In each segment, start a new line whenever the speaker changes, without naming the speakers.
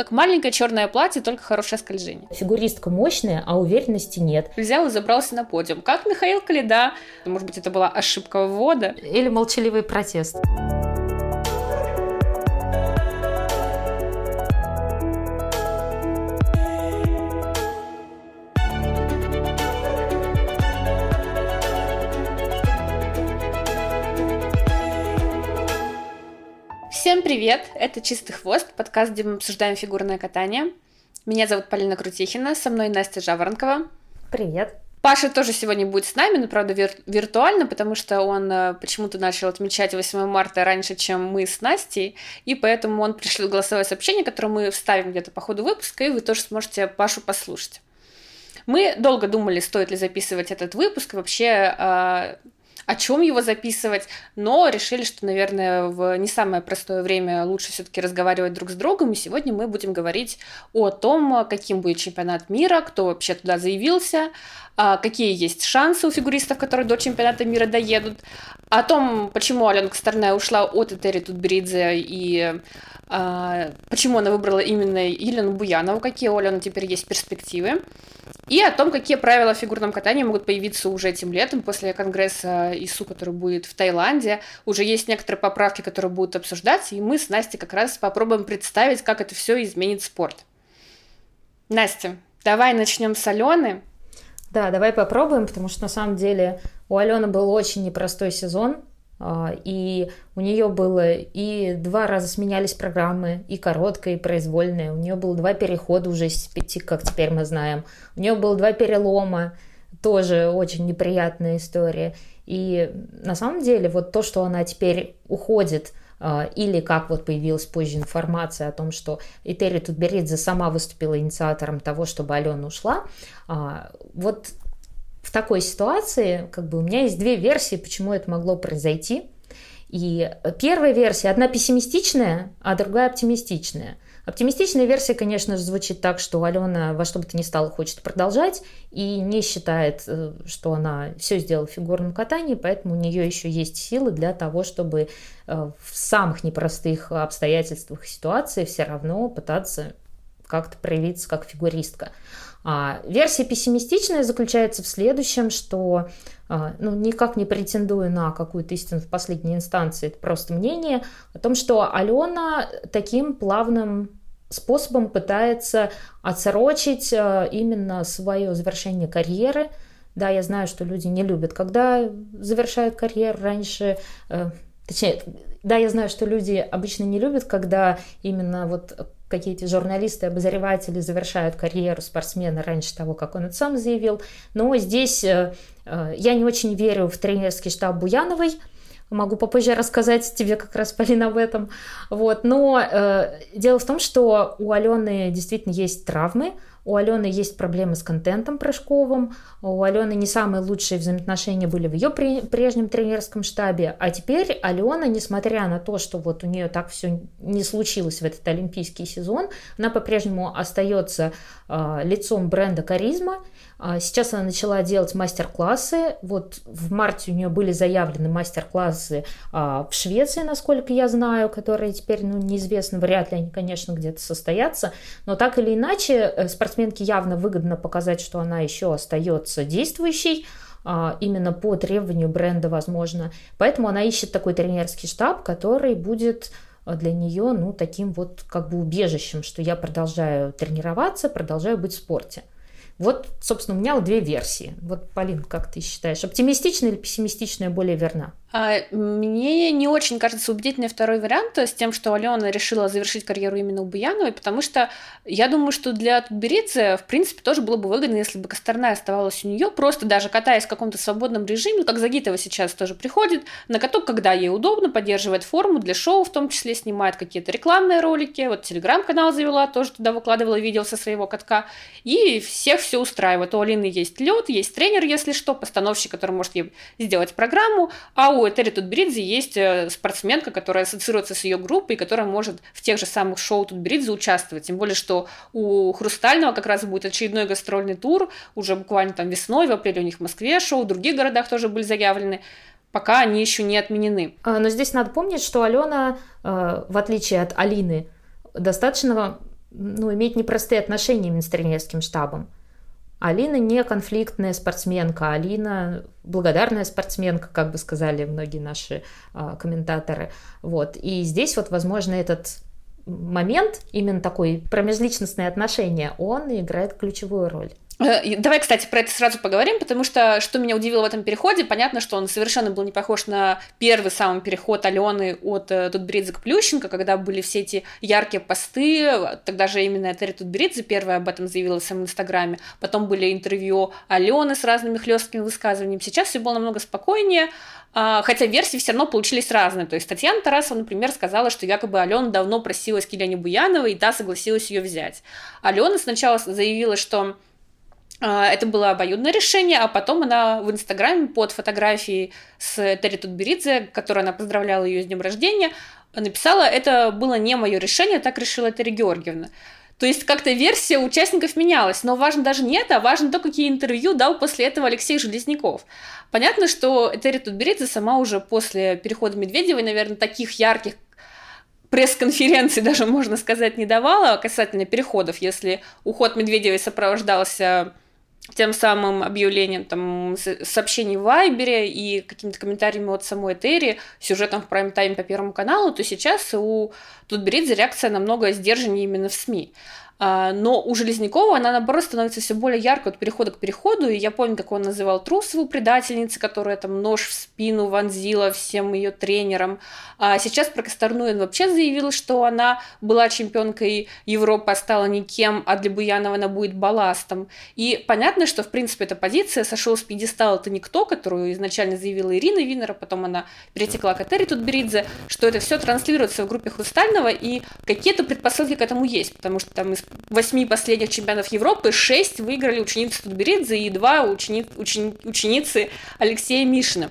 Как маленькое черное платье, только хорошее скольжение.
Фигуристка мощная, а уверенности нет.
Взял и забрался на подиум. Как Михаил Калида. Может быть, это была ошибка ввода.
Или молчаливый протест.
Всем привет! Это «Чистый хвост», подкаст, где мы обсуждаем фигурное катание. Меня зовут Полина Крутихина, со мной Настя Жаворонкова.
Привет!
Паша тоже сегодня будет с нами, но, правда, вир- виртуально, потому что он э, почему-то начал отмечать 8 марта раньше, чем мы с Настей, и поэтому он пришлет голосовое сообщение, которое мы вставим где-то по ходу выпуска, и вы тоже сможете Пашу послушать. Мы долго думали, стоит ли записывать этот выпуск, вообще э, о чем его записывать, но решили, что, наверное, в не самое простое время лучше все-таки разговаривать друг с другом, и сегодня мы будем говорить о том, каким будет чемпионат мира, кто вообще туда заявился, а, какие есть шансы у фигуристов, которые до чемпионата мира доедут, о том, почему Алена Косторная ушла от Этери Тутберидзе и почему она выбрала именно Елену Буянову, какие у Алены теперь есть перспективы, и о том, какие правила в фигурном катании могут появиться уже этим летом после конгресса ИСУ, который будет в Таиланде. Уже есть некоторые поправки, которые будут обсуждаться, и мы с Настей как раз попробуем представить, как это все изменит спорт. Настя, давай начнем с Алены.
Да, давай попробуем, потому что на самом деле у Алены был очень непростой сезон. А, и у нее было и два раза сменялись программы, и короткая, и произвольная. У нее было два перехода уже с пяти, как теперь мы знаем. У нее было два перелома, тоже очень неприятная история. И на самом деле вот то, что она теперь уходит, а, или как вот появилась позже информация о том, что Этери Тутберидзе сама выступила инициатором того, чтобы Алена ушла, а, вот в такой ситуации как бы у меня есть две версии, почему это могло произойти. И первая версия, одна пессимистичная, а другая оптимистичная. Оптимистичная версия, конечно же, звучит так, что Алена во что бы то ни стало хочет продолжать и не считает, э, что она все сделала в фигурном катании, поэтому у нее еще есть силы для того, чтобы э, в самых непростых обстоятельствах и ситуациях все равно пытаться как-то проявиться как фигуристка. А версия пессимистичная заключается в следующем, что а, ну, никак не претендую на какую-то истину в последней инстанции, это просто мнение о том, что Алена таким плавным способом пытается отсрочить а, именно свое завершение карьеры. Да, я знаю, что люди не любят, когда завершают карьеру раньше, э, точнее, да, я знаю, что люди обычно не любят, когда именно вот какие-то журналисты, обозреватели завершают карьеру спортсмена раньше того, как он это сам заявил. Но здесь э, э, я не очень верю в тренерский штаб Буяновой, Могу попозже рассказать тебе как раз, Полина, об этом. Вот. Но э, дело в том, что у Алены действительно есть травмы, у Алены есть проблемы с контентом прыжковым, у Алены не самые лучшие взаимоотношения были в ее прежнем тренерском штабе, а теперь Алена, несмотря на то, что вот у нее так все не случилось в этот олимпийский сезон, она по-прежнему остается э, лицом бренда «Каризма», а Сейчас она начала делать мастер-классы. Вот в марте у нее были заявлены мастер-классы а, в Швеции, насколько я знаю, которые теперь, ну, неизвестно, вряд ли они, конечно, где-то состоятся. Но так или иначе, э, спортсменке явно выгодно показать, что она еще остается действующей, а, именно по требованию бренда, возможно. Поэтому она ищет такой тренерский штаб, который будет для нее, ну, таким вот как бы убежищем, что я продолжаю тренироваться, продолжаю быть в спорте. Вот, собственно, у меня две версии. Вот, Полин, как ты считаешь, оптимистичная или пессимистичная более верна?
А, мне не очень кажется убедительный второй вариант с тем, что Алена решила завершить карьеру именно у Буяновой, потому что я думаю, что для Тутберидзе, в принципе, тоже было бы выгодно, если бы Косторная оставалась у нее, просто даже катаясь в каком-то свободном режиме, как Загитова сейчас тоже приходит, на каток, когда ей удобно, поддерживает форму для шоу, в том числе снимает какие-то рекламные ролики, вот телеграм-канал завела, тоже туда выкладывала видео со своего катка, и всех все устраивает. У Алины есть лед, есть тренер, если что, постановщик, который может ей сделать программу, а у у Этери Тутберидзе есть э, спортсменка, которая ассоциируется с ее группой, которая может в тех же самых шоу Тутберидзе участвовать. Тем более, что у Хрустального как раз будет очередной гастрольный тур, уже буквально там весной, в апреле у них в Москве шоу, в других городах тоже были заявлены пока они еще не отменены.
А, но здесь надо помнить, что Алена, э, в отличие от Алины, достаточно ну, иметь непростые отношения с тренерским штабом. Алина не конфликтная спортсменка, Алина благодарная спортсменка, как бы сказали многие наши э, комментаторы. Вот. И здесь вот, возможно, этот момент, именно такой промежличностное отношение, он играет ключевую роль.
Э, давай, кстати, про это сразу поговорим, потому что что меня удивило в этом переходе, понятно, что он совершенно был не похож на первый самый переход Алены от э, Тутберидзе к Плющенко, когда были все эти яркие посты, тогда же именно Терри Тутберидзе первая об этом заявила в своем инстаграме, потом были интервью Алены с разными хлесткими высказываниями, сейчас все было намного спокойнее, а, хотя версии все равно получились разные. То есть Татьяна Тарасова, например, сказала, что якобы Алена давно просилась к Елене Буяновой, и та согласилась ее взять. Алена сначала заявила, что это было обоюдное решение, а потом она в Инстаграме под фотографией с Терри Тутберидзе, которой она поздравляла ее с днем рождения, написала, это было не мое решение, так решила Терри Георгиевна. То есть как-то версия участников менялась, но важно даже не это, а важно то, какие интервью дал после этого Алексей Железняков. Понятно, что Терри Тутберидзе сама уже после перехода Медведевой, наверное, таких ярких пресс-конференций даже, можно сказать, не давала касательно переходов, если уход Медведевой сопровождался тем самым объявлением там, сообщений в Вайбере и какими-то комментариями от самой Терри, сюжетом в прайм-тайме по Первому каналу, то сейчас у Тутберидзе реакция намного сдержаннее именно в СМИ. А, но у Железнякова она, наоборот, становится все более яркой от перехода к переходу, и я помню, как он называл Трусову предательницей, которая там нож в спину вонзила всем ее тренерам. А сейчас про Косторную вообще заявила, что она была чемпионкой Европы, а стала никем, а для Буянова она будет балластом. И понятно, что, в принципе, эта позиция сошел с пьедестала это никто, которую изначально заявила Ирина Винера, потом она перетекла к Этери Тутберидзе, что это все транслируется в группе Хрустального, и какие-то предпосылки к этому есть, потому что там из восьми последних чемпионов Европы шесть выиграли ученицы Тутберидзе и два учени, учени, ученицы Алексея Мишина.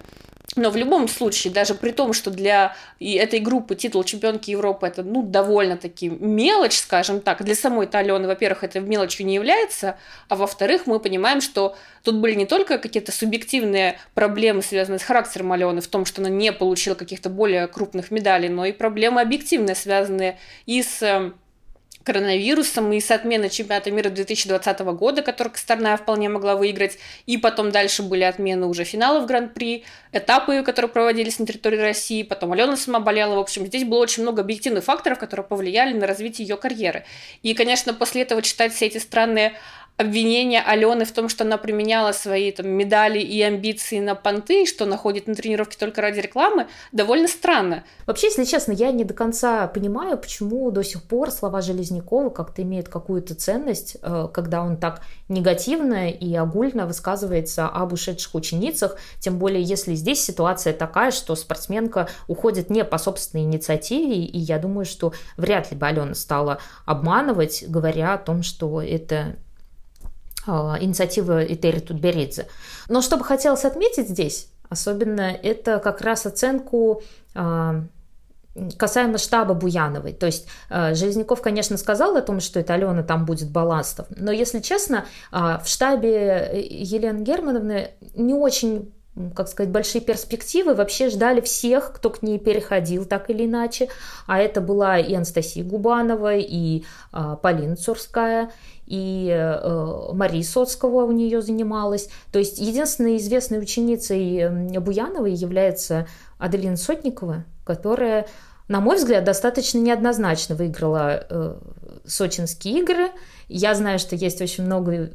Но в любом случае, даже при том, что для этой группы титул чемпионки Европы это ну, довольно-таки мелочь, скажем так, для самой Алены, во-первых, это мелочью не является, а во-вторых, мы понимаем, что тут были не только какие-то субъективные проблемы, связанные с характером Алены, в том, что она не получила каких-то более крупных медалей, но и проблемы объективные, связанные и с эм, коронавирусом и с отменой чемпионата мира 2020 года, который Косторная вполне могла выиграть, и потом дальше были отмены уже финалов Гран-при, этапы, которые проводились на территории России, потом Алена сама болела, в общем, здесь было очень много объективных факторов, которые повлияли на развитие ее карьеры. И, конечно, после этого читать все эти странные обвинение Алены в том, что она применяла свои там, медали и амбиции на понты, что она ходит на тренировки только ради рекламы, довольно странно.
Вообще, если честно, я не до конца понимаю, почему до сих пор слова Железнякова как-то имеют какую-то ценность, э, когда он так негативно и огульно высказывается об ушедших ученицах, тем более если здесь ситуация такая, что спортсменка уходит не по собственной инициативе, и я думаю, что вряд ли бы Алена стала обманывать, говоря о том, что это инициативы Этери Тутберидзе. Но что бы хотелось отметить здесь, особенно, это как раз оценку а, касаемо штаба Буяновой. То есть а, Железняков, конечно, сказал о том, что это Алена там будет балластов, но, если честно, в штабе Елены Германовны не очень как сказать, большие перспективы. Вообще ждали всех, кто к ней переходил так или иначе. А это была и Анастасия Губанова, и э, Полина Цурская, и э, Мария Соцкого у нее занималась. То есть единственной известной ученицей Буяновой является Аделина Сотникова, которая, на мой взгляд, достаточно неоднозначно выиграла э, сочинские игры. Я знаю, что есть очень много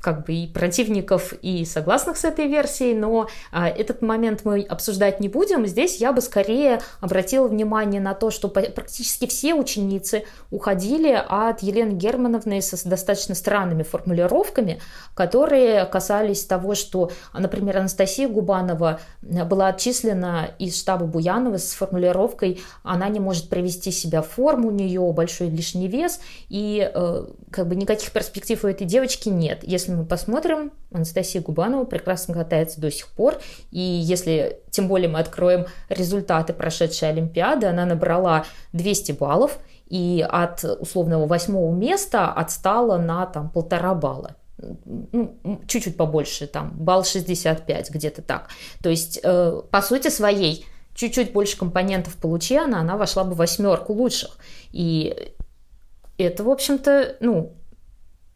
как бы и противников, и согласных с этой версией, но а, этот момент мы обсуждать не будем. Здесь я бы скорее обратила внимание на то, что практически все ученицы уходили от Елены Германовны с достаточно странными формулировками, которые касались того, что, например, Анастасия Губанова была отчислена из штаба Буянова с формулировкой «она не может привести себя в форму, у нее большой лишний вес, и э, как бы никаких перспектив у этой девочки нет. Если если мы посмотрим, Анастасия Губанова прекрасно катается до сих пор. И если тем более мы откроем результаты прошедшей Олимпиады, она набрала 200 баллов и от условного восьмого места отстала на там полтора балла ну, чуть-чуть побольше, там, балл 65, где-то так. То есть, э, по сути своей, чуть-чуть больше компонентов получи она, она вошла бы в восьмерку лучших. И это, в общем-то, ну,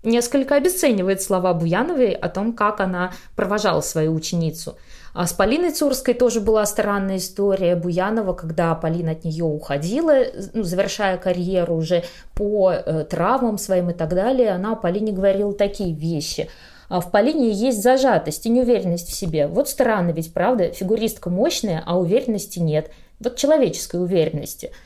несколько обесценивает слова Буяновой о том, как она провожала свою ученицу. А с Полиной Цурской тоже была странная история Буянова, когда Полина от нее уходила, ну, завершая карьеру уже по э, травмам своим и так далее. Она Полине говорила такие вещи. А в Полине есть зажатость и неуверенность в себе. Вот странно ведь, правда? Фигуристка мощная, а уверенности нет. Вот человеческой уверенности –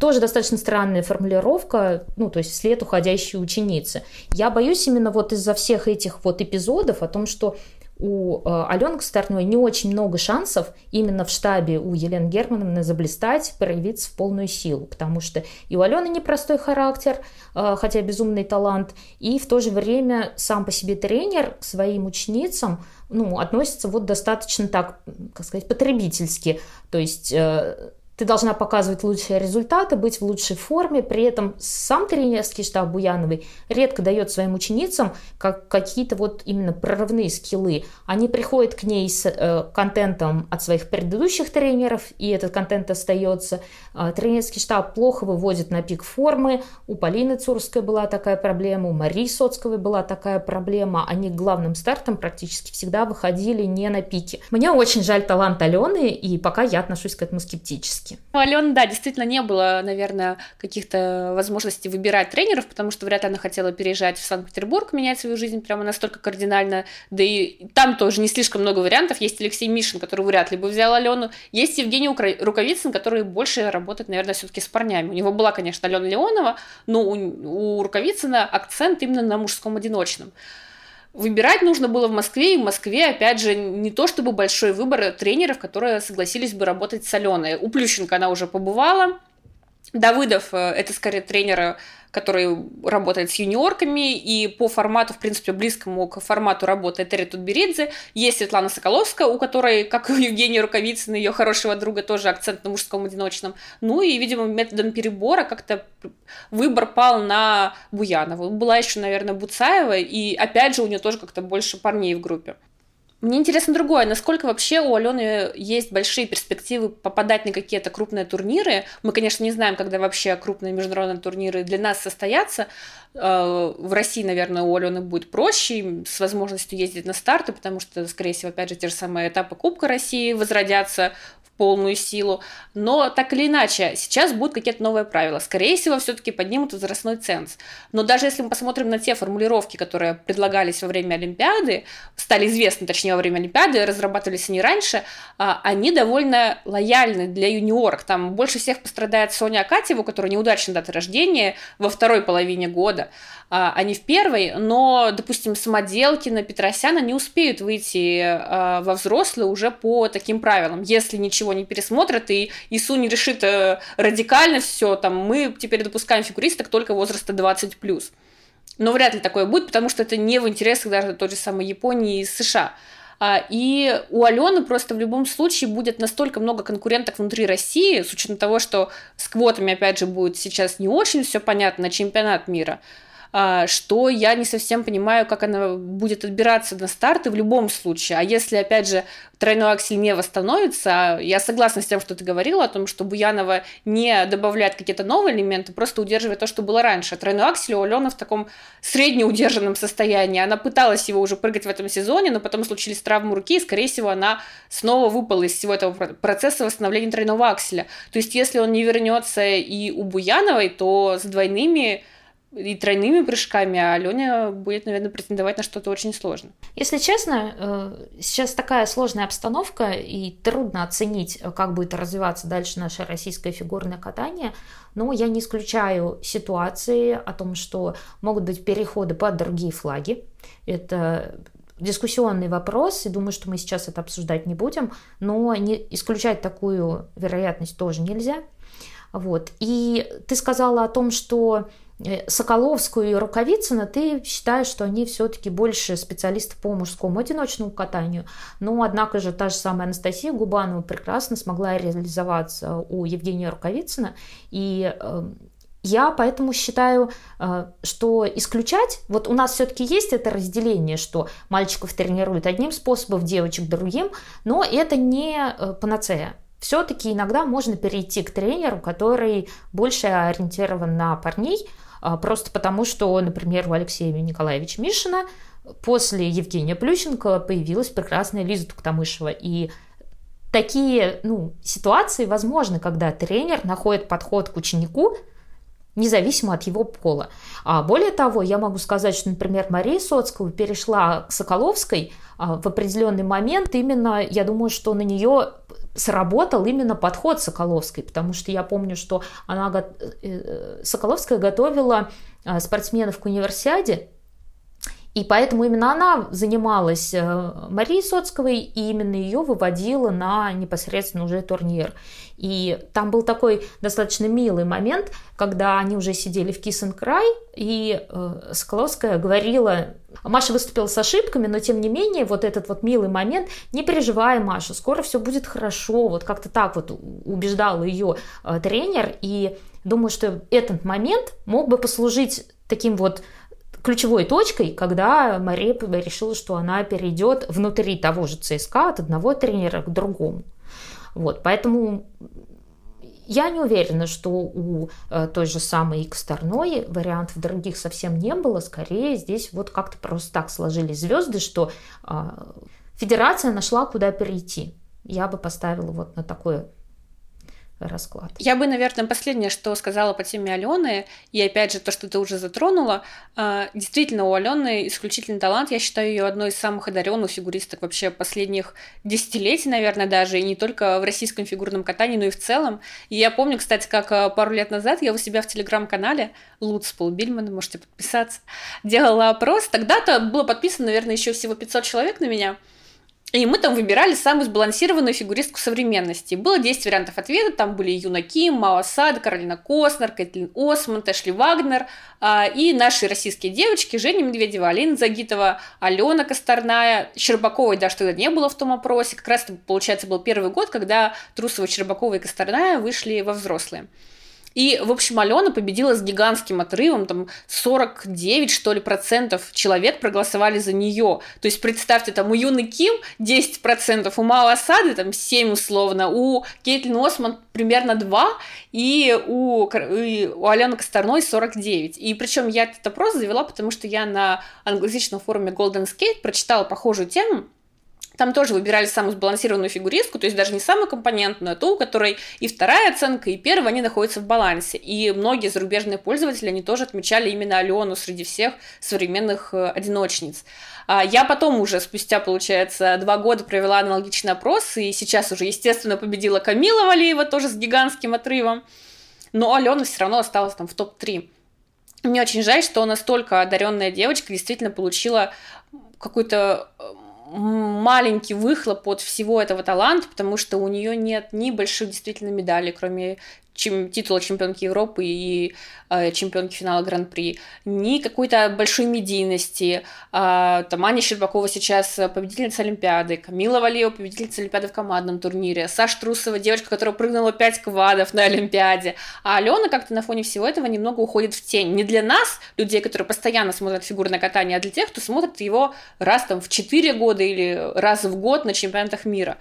тоже достаточно странная формулировка, ну, то есть вслед уходящей ученицы. Я боюсь именно вот из-за всех этих вот эпизодов о том, что у э, Алены Стартной не очень много шансов именно в штабе у Елены Германовны заблистать, проявиться в полную силу, потому что и у Алены непростой характер, э, хотя безумный талант, и в то же время сам по себе тренер к своим ученицам ну, относится вот достаточно так, как сказать, потребительски, то есть э, ты должна показывать лучшие результаты, быть в лучшей форме. При этом сам тренерский штаб Буяновой редко дает своим ученицам как какие-то вот именно прорывные скиллы. Они приходят к ней с э, контентом от своих предыдущих тренеров, и этот контент остается. Э, тренерский штаб плохо выводит на пик формы. У Полины Цурской была такая проблема, у Марии Соцковой была такая проблема. Они главным стартом практически всегда выходили не на пике. Мне очень жаль талант Алены, и пока я отношусь к этому скептически практически.
У Алены, да, действительно не было, наверное, каких-то возможностей выбирать тренеров, потому что вряд ли она хотела переезжать в Санкт-Петербург, менять свою жизнь прямо настолько кардинально. Да и там тоже не слишком много вариантов. Есть Алексей Мишин, который вряд ли бы взял Алену. Есть Евгений Рукавицын, который больше работает, наверное, все-таки с парнями. У него была, конечно, Алена Леонова, но у, у Рукавицына акцент именно на мужском одиночном. Выбирать нужно было в Москве, и в Москве, опять же, не то чтобы большой выбор тренеров, которые согласились бы работать с Аленой. У Плющенко она уже побывала, Давыдов э, – это скорее тренер который работает с юниорками, и по формату, в принципе, близкому к формату работы Терри Тутберидзе. Есть Светлана Соколовская, у которой, как у Евгения Рукавицына, ее хорошего друга, тоже акцент на мужском одиночном. Ну и, видимо, методом перебора как-то выбор пал на Буянову. Была еще, наверное, Буцаева, и опять же у нее тоже как-то больше парней в группе. Мне интересно другое, насколько вообще у Алены есть большие перспективы попадать на какие-то крупные турниры. Мы, конечно, не знаем, когда вообще крупные международные турниры для нас состоятся. Э, в России, наверное, у Алены будет проще, с возможностью ездить на старты, потому что, скорее всего, опять же, те же самые этапы Кубка России возродятся полную силу. Но так или иначе, сейчас будут какие-то новые правила. Скорее всего, все-таки поднимут возрастной ценз. Но даже если мы посмотрим на те формулировки, которые предлагались во время Олимпиады, стали известны, точнее, во время Олимпиады, разрабатывались они раньше, а, они довольно лояльны для юниорок. Там больше всех пострадает Соня Акатьева, у которой неудачная дата рождения во второй половине года а, а не в первой, но, допустим, Самоделкина, Петросяна не успеют выйти а, во взрослые уже по таким правилам. Если ничего не пересмотрят и ИСУ не решит а, радикально все, там, мы теперь допускаем фигуристок только возраста 20+. Но вряд ли такое будет, потому что это не в интересах даже той же самой Японии и США. А, и у Алены просто в любом случае будет настолько много конкуренток внутри России, с учетом того, что с квотами, опять же, будет сейчас не очень все понятно на чемпионат мира – что я не совсем понимаю, как она будет отбираться на старты в любом случае. А если, опять же, тройной аксель не восстановится, я согласна с тем, что ты говорила, о том, что Буянова не добавляет какие-то новые элементы, просто удерживает то, что было раньше. Тройной аксель у Алены в таком среднеудержанном состоянии. Она пыталась его уже прыгать в этом сезоне, но потом случились травмы руки, и, скорее всего, она снова выпала из всего этого процесса восстановления тройного акселя. То есть, если он не вернется и у Буяновой, то с двойными и тройными прыжками, а Аленя будет, наверное, претендовать на что-то очень сложное.
Если честно, э, сейчас такая сложная обстановка, и трудно оценить, как будет развиваться дальше наше российское фигурное катание, но я не исключаю ситуации о том, что могут быть переходы под другие флаги. Это дискуссионный вопрос, и думаю, что мы сейчас это обсуждать не будем, но не исключать такую вероятность тоже нельзя. Вот. И ты сказала о том, что Э, Соколовскую и Рукавицына ты считаешь, что они все-таки больше специалисты по мужскому одиночному катанию. Но, однако же, та же самая Анастасия Губанова прекрасно смогла реализоваться у Евгения Рукавицына. И э, я поэтому считаю, э, что исключать, вот у нас все-таки есть это разделение, что мальчиков тренируют одним способом, девочек другим, но это не панацея все-таки иногда можно перейти к тренеру, который больше ориентирован на парней, просто потому, что, например, у Алексея Николаевича Мишина после Евгения Плющенко появилась прекрасная Лиза Туктамышева. И такие ну, ситуации возможны, когда тренер находит подход к ученику, независимо от его пола. А более того, я могу сказать, что, например, Мария Соцкого перешла к Соколовской а, в определенный момент. Именно, я думаю, что на нее сработал именно подход Соколовской, потому что я помню, что она, э, э, Соколовская готовила а, спортсменов к универсиаде, и поэтому именно она занималась э, Марией Соцковой, и именно ее выводила на непосредственно уже турнир. И там был такой достаточно милый момент, когда они уже сидели в Киссен-Край, и э, Соколовская говорила, Маша выступила с ошибками, но тем не менее вот этот вот милый момент, не переживай, Маша, скоро все будет хорошо, вот как-то так вот убеждал ее э, тренер, и думаю, что этот момент мог бы послужить таким вот ключевой точкой, когда Мария решила, что она перейдет внутри того же ЦСКА от одного тренера к другому. Вот, поэтому я не уверена, что у э, той же самой X-Старной вариантов других совсем не было. Скорее, здесь вот как-то просто так сложились звезды, что э, федерация нашла, куда перейти. Я бы поставила вот на такое расклад.
Я бы, наверное, последнее, что сказала по теме Алены, и опять же то, что ты уже затронула, а, действительно, у Алены исключительный талант, я считаю ее одной из самых одаренных фигуристок вообще последних десятилетий, наверное, даже, и не только в российском фигурном катании, но и в целом. И я помню, кстати, как а, пару лет назад я у себя в телеграм-канале Луц Пол Бильман, можете подписаться, делала опрос, тогда-то было подписано, наверное, еще всего 500 человек на меня, и мы там выбирали самую сбалансированную фигуристку современности. Было 10 вариантов ответа, там были Юна Ким, Мао Сад, Каролина Коснер, Кэтлин Осман, Эшли Вагнер а, и наши российские девочки Женя Медведева, Алина Загитова, Алена Косторная, Щербаковой даже тогда не было в том опросе. Как раз, получается, был первый год, когда Трусова, Щербакова и Косторная вышли во взрослые. И, в общем, Алена победила с гигантским отрывом, там 49, что ли, процентов человек проголосовали за нее. То есть, представьте, там у Юны Ким 10 процентов, у Мао Асады там 7 условно, у Кейтлин Осман примерно 2, и у, и у Алены Косторной 49. И причем я этот опрос завела, потому что я на англоязычном форуме Golden Skate прочитала похожую тему, там тоже выбирали самую сбалансированную фигуристку, то есть даже не самую компонентную, а ту, у которой и вторая оценка, и первая, они находятся в балансе. И многие зарубежные пользователи, они тоже отмечали именно Алену среди всех современных э, одиночниц. А я потом уже, спустя, получается, два года провела аналогичный опрос, и сейчас уже, естественно, победила Камила Валиева, тоже с гигантским отрывом. Но Алена все равно осталась там в топ-3. Мне очень жаль, что настолько одаренная девочка действительно получила какой-то э, маленький выхлоп от всего этого таланта, потому что у нее нет ни больших действительно медалей, кроме чем, титула чемпионки Европы и э, чемпионки финала Гран-при, ни какой-то большой медийности. Э, там Аня Щербакова сейчас победительница Олимпиады, Камила Валиева победительница Олимпиады в командном турнире, Саша Трусова девочка, которая прыгнула 5 квадов на Олимпиаде. А Алена как-то на фоне всего этого немного уходит в тень. Не для нас, людей, которые постоянно смотрят фигурное катание, а для тех, кто смотрит его раз там в 4 года или раз в год на чемпионатах мира.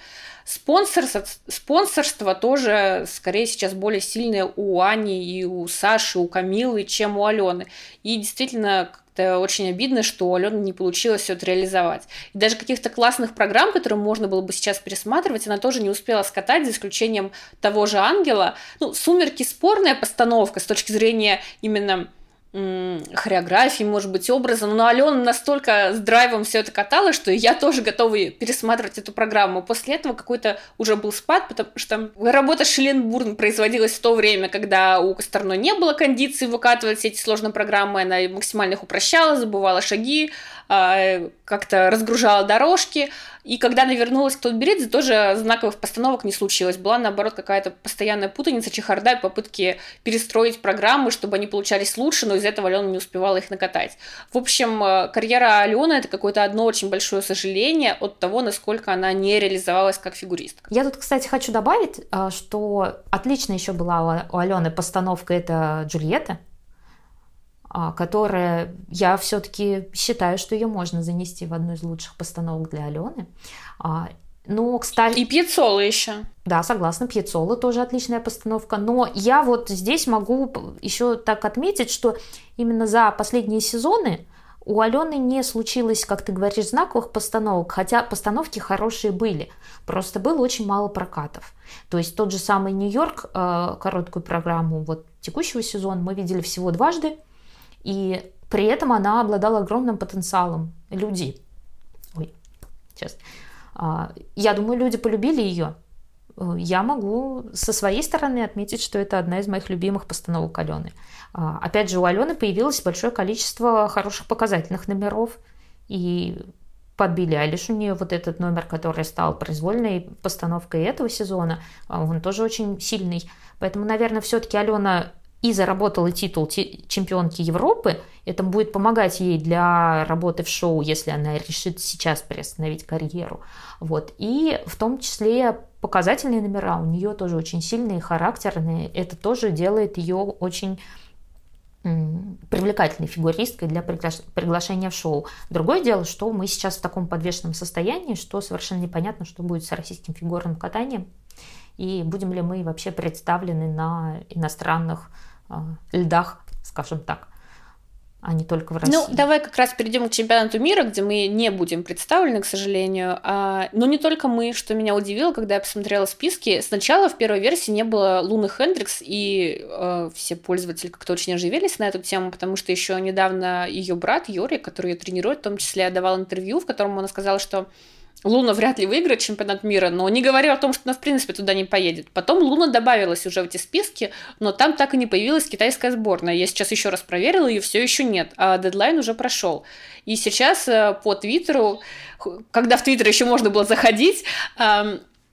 Спонсорство, спонсорство тоже, скорее, сейчас более сильное у Ани и у Саши, у Камилы, чем у Алены. И действительно, как-то очень обидно, что у Алены не получилось все это реализовать. И даже каких-то классных программ, которые можно было бы сейчас пересматривать, она тоже не успела скатать, за исключением того же Ангела. Ну, «Сумерки» спорная постановка с точки зрения именно хореографии, может быть, образом. Но Алена настолько с драйвом все это катала, что я тоже готова пересматривать эту программу. После этого какой-то уже был спад, потому что работа Шеленбурн производилась в то время, когда у Косторной не было кондиции выкатывать эти сложные программы, она максимально их упрощала, забывала шаги, а, как-то разгружала дорожки. И когда она вернулась к Тутберидзе, тоже знаковых постановок не случилось. Была, наоборот, какая-то постоянная путаница, чехарда и попытки перестроить программы, чтобы они получались лучше, но из этого Алена не успевала их накатать. В общем, э, карьера Алены — это какое-то одно очень большое сожаление от того, насколько она не реализовалась как фигуристка.
Я тут, кстати, хочу добавить, э, что отлично еще была у Алены постановка это Джульетта, а, которая я все-таки считаю, что ее можно занести в одну из лучших постановок для Алены. Но, кстати...
И Пьецола еще.
Да, согласна, Пьецола тоже отличная постановка. Но я вот здесь могу еще так отметить, что именно за последние сезоны у Алены не случилось, как ты говоришь, знаковых постановок, хотя постановки хорошие были. Просто было очень мало прокатов. То есть тот же самый Нью-Йорк, э, короткую программу вот текущего сезона мы видели всего дважды, и при этом она обладала огромным потенциалом. Люди. Ой, сейчас. А, я думаю, люди полюбили ее. Э, я могу со своей стороны отметить, что это одна из моих любимых постановок Алены. А, опять же, у Алены появилось большое количество хороших показательных номеров. И под Билли Айлиш у нее вот этот номер, который стал произвольной постановкой этого сезона, а, он тоже очень сильный. Поэтому, наверное, все-таки Алена и заработала титул чемпионки Европы, это будет помогать ей для работы в шоу, если она решит сейчас приостановить карьеру. Вот. И в том числе показательные номера у нее тоже очень сильные, характерные. Это тоже делает ее очень привлекательной фигуристкой для приглашения в шоу. Другое дело, что мы сейчас в таком подвешенном состоянии, что совершенно непонятно, что будет с российским фигурным катанием, и будем ли мы вообще представлены на иностранных льдах, скажем так, а не только в России.
Ну, давай как раз перейдем к чемпионату мира, где мы не будем представлены, к сожалению. А, но не только мы, что меня удивило, когда я посмотрела списки. Сначала в первой версии не было Луны Хендрикс, и э, все пользователи как-то очень оживились на эту тему, потому что еще недавно ее брат Юрий, который ее тренирует, в том числе давал интервью, в котором она сказала, что Луна вряд ли выиграет чемпионат мира, но не говорю о том, что она в принципе туда не поедет. Потом Луна добавилась уже в эти списки, но там так и не появилась китайская сборная. Я сейчас еще раз проверила, ее все еще нет, а дедлайн уже прошел. И сейчас э, по Твиттеру, когда в Твиттер еще можно было заходить,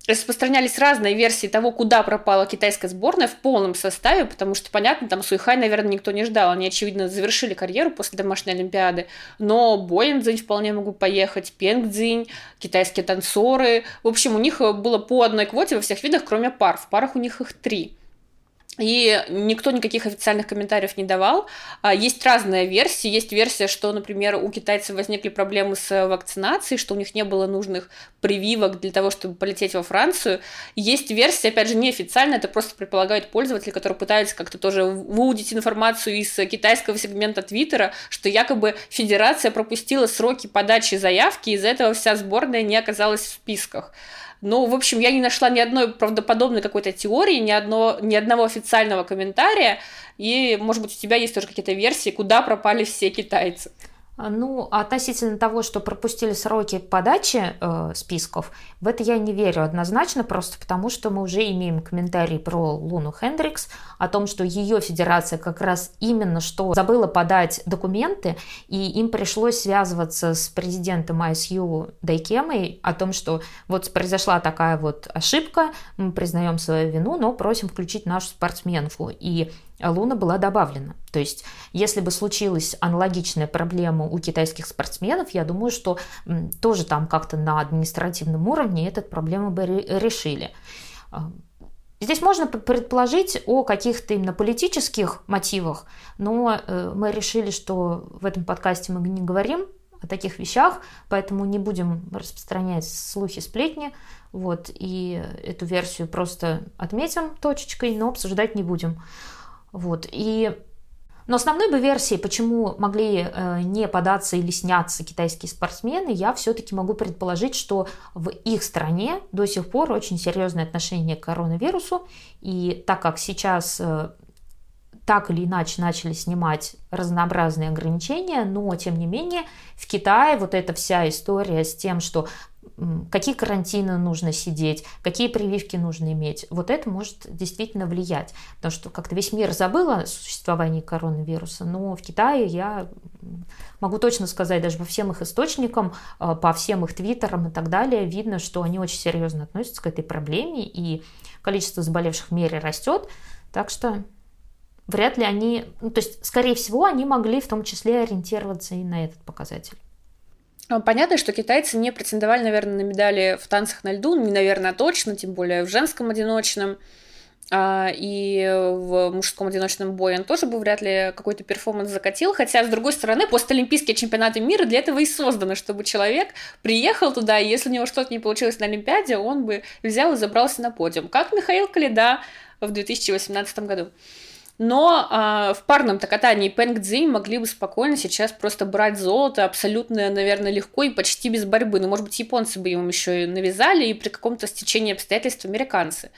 распространялись разные версии того, куда пропала китайская сборная в полном составе, потому что, понятно, там Суихай, наверное, никто не ждал. Они, очевидно, завершили карьеру после домашней Олимпиады. Но Боинцзинь вполне могу поехать, Пенгцзинь, китайские танцоры. В общем, у них было по одной квоте во всех видах, кроме пар. В парах у них их три. И никто никаких официальных комментариев не давал. А, есть разные версии. Есть версия, что, например, у китайцев возникли проблемы с вакцинацией, что у них не было нужных прививок для того, чтобы полететь во Францию. Есть версия, опять же, неофициальная, это просто предполагают пользователи, которые пытаются как-то тоже выудить информацию из китайского сегмента Твиттера, что якобы федерация пропустила сроки подачи заявки, из-за этого вся сборная не оказалась в списках. Ну, в общем, я не нашла ни одной правдоподобной какой-то теории, ни, одно, ни одного официального комментария. И, может быть, у тебя есть тоже какие-то версии, куда пропали все китайцы.
А, ну, относительно того, что пропустили сроки подачи э, списков, в это я не верю однозначно, просто потому что мы уже имеем комментарий про Луну Хендрикс, о том, что ее федерация как раз именно что забыла подать документы, и им пришлось связываться с президентом ISU Дайкемой о том, что вот произошла такая вот ошибка, мы признаем свою вину, но просим включить нашу спортсменку. И Луна была добавлена. То есть, если бы случилась аналогичная проблема у китайских спортсменов, я думаю, что тоже там как-то на административном уровне эту проблему бы решили. А, здесь можно предположить о каких-то именно политических мотивах, но э, мы решили, что в этом подкасте мы не говорим о таких вещах, поэтому не будем распространять слухи, сплетни, вот, и эту версию просто отметим точечкой, но обсуждать не будем. Вот. И но основной бы версией, почему могли э, не податься или сняться китайские спортсмены, я все-таки могу предположить, что в их стране до сих пор очень серьезное отношение к коронавирусу, и так как сейчас э, так или иначе начали снимать разнообразные ограничения, но тем не менее в Китае вот эта вся история с тем, что какие карантины нужно сидеть, какие прививки нужно иметь. Вот это может действительно влиять. Потому что как-то весь мир забыл о существовании коронавируса, но в Китае я могу точно сказать, даже по всем их источникам, а, по всем их твиттерам и так далее, видно, что они очень серьезно относятся к этой проблеме, и количество заболевших в мире растет. Так что вряд ли они, ну, то есть, скорее всего, они могли в том числе ориентироваться и на этот показатель.
А, понятно, что китайцы не претендовали, наверное, на медали в танцах на льду, не, наверное, точно, тем более в женском одиночном. а, и в мужском одиночном бое он тоже бы вряд ли какой-то перформанс закатил, хотя, с другой стороны, постолимпийские чемпионаты мира для этого и созданы, чтобы человек приехал туда, и если у него что-то не получилось на Олимпиаде, он бы взял и забрался на подиум, как Михаил Калида в 2018 году. Но э, в парном-то катании Пэнг Цзинь могли бы спокойно сейчас просто брать золото абсолютно, наверное, легко и почти без борьбы. Ну, может быть, японцы бы им еще и навязали, и при каком-то стечении обстоятельств американцы.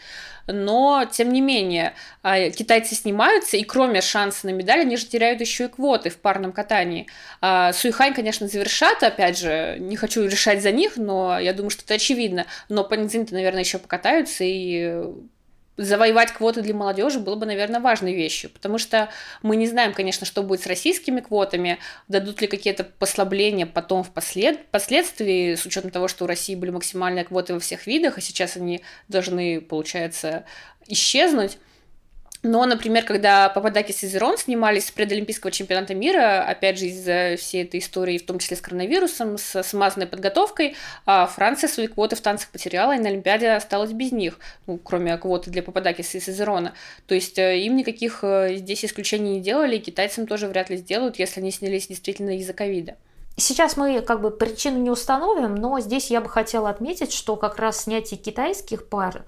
Но, тем не менее, э, китайцы снимаются, и кроме шанса на медаль, они же теряют еще и квоты в парном катании. Э, Суихань, конечно, завершат, опять же, не хочу решать за них, но я думаю, что это очевидно. Но Пэнг Цзинь-то, наверное, еще покатаются, и завоевать квоты для молодежи было бы, наверное, важной вещью, потому что мы не знаем, конечно, что будет с российскими квотами, дадут ли какие-то послабления потом впослед... впоследствии, с учетом того, что у России были максимальные квоты во всех видах, а сейчас они должны, получается, исчезнуть. Но, например, когда Пападакис и Зерон снимались с предолимпийского чемпионата мира, опять же, из-за всей этой истории, в том числе с коронавирусом, с смазанной подготовкой, а Франция свои квоты в танцах потеряла, и на Олимпиаде осталась без них, ну, кроме квоты для Пападакиса и Сезерона. То есть э, им никаких э, здесь исключений не делали, и китайцам тоже вряд ли сделают, если они снялись действительно из-за ковида.
Сейчас мы как бы причину не установим, но здесь я бы хотела отметить, что как раз снятие китайских пар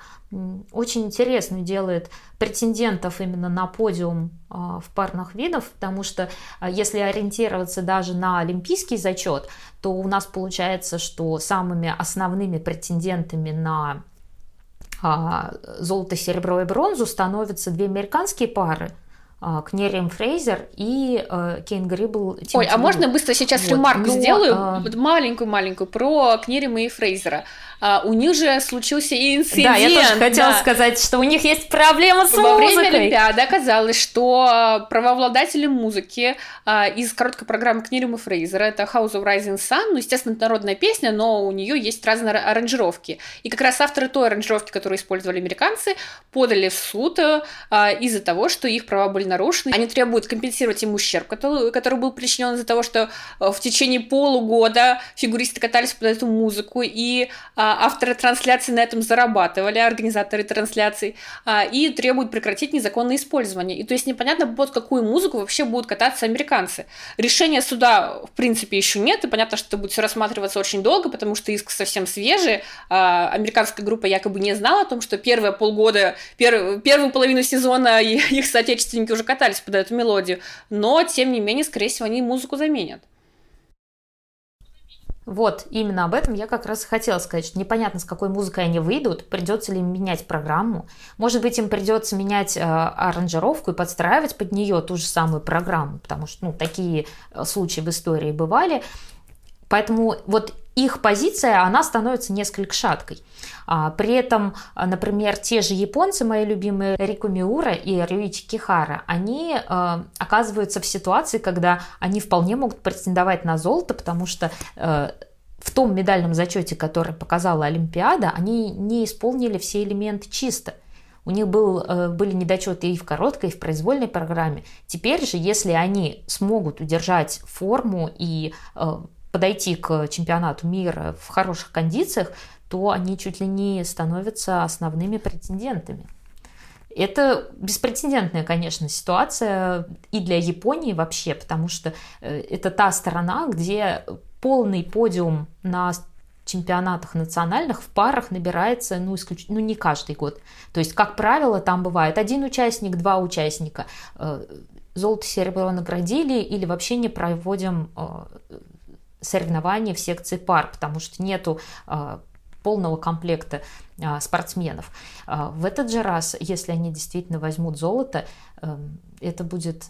очень интересно делает претендентов именно на подиум а, в парных видах, потому что а, если ориентироваться даже на олимпийский зачет, то у нас получается, что самыми основными претендентами на а, золото, серебро и бронзу становятся две американские пары – Кнерем Фрейзер и э, Кейн Грибл.
Ой, а можно быстро сейчас вот. ремарку Но, сделаю? Маленькую-маленькую про Кнерема и Фрейзера а, у них же случился инцидент.
Да, я тоже хотела да. сказать, что у них есть проблема с
Во
музыкой.
Во время Олимпиады оказалось, что правообладатели музыки а, из короткой программы Книрима Фрейзера, это House of Rising Sun, ну, естественно, это народная песня, но у нее есть разные аранжировки. И как раз авторы той аранжировки, которую использовали американцы, подали в суд а, из-за того, что их права были нарушены. Они требуют компенсировать им ущерб, который, который был причинен из-за того, что в течение полугода фигуристы катались под эту музыку, и а, авторы трансляции на этом зарабатывали, организаторы трансляций, а, и требуют прекратить незаконное использование. И то есть непонятно, под какую музыку вообще будут кататься американцы. Решения суда, в принципе, еще нет, и понятно, что это будет все рассматриваться очень долго, потому что иск совсем свежий. А, американская группа якобы не знала о том, что первые полгода, пер, первую половину сезона их соотечественники уже катались под эту мелодию, но, тем не менее, скорее всего, они музыку заменят.
Вот, именно об этом я как раз хотела сказать, что непонятно, с какой музыкой они выйдут, придется ли им менять программу. Может быть, им придется менять э, аранжировку и подстраивать под нее ту же самую программу, потому что ну, такие э, случаи в истории бывали. Поэтому вот их позиция, она становится несколько шаткой. А, при этом, э, например, те же японцы, мои любимые Рику Миура и Рюичи Кихара, они э, оказываются в ситуации, когда они вполне могут претендовать на золото, потому что э, в том медальном зачете, который показала Олимпиада, они не исполнили все элементы чисто. У них был, были недочеты и в короткой, и в произвольной программе. Теперь же, если они смогут удержать форму и подойти к чемпионату мира в хороших кондициях, то они чуть ли не становятся основными претендентами. Это беспрецедентная, конечно, ситуация и для Японии вообще, потому что э, это та сторона, где полный подиум на чемпионатах национальных в парах набирается, ну, исключ... ну, не каждый год. То есть, как правило, там бывает один участник, два участника. Э, золото, серебро наградили или вообще не проводим э, соревнования в секции пар, потому что нету а, полного комплекта а, спортсменов. А, в этот же раз, если они действительно возьмут золото, эм, это будет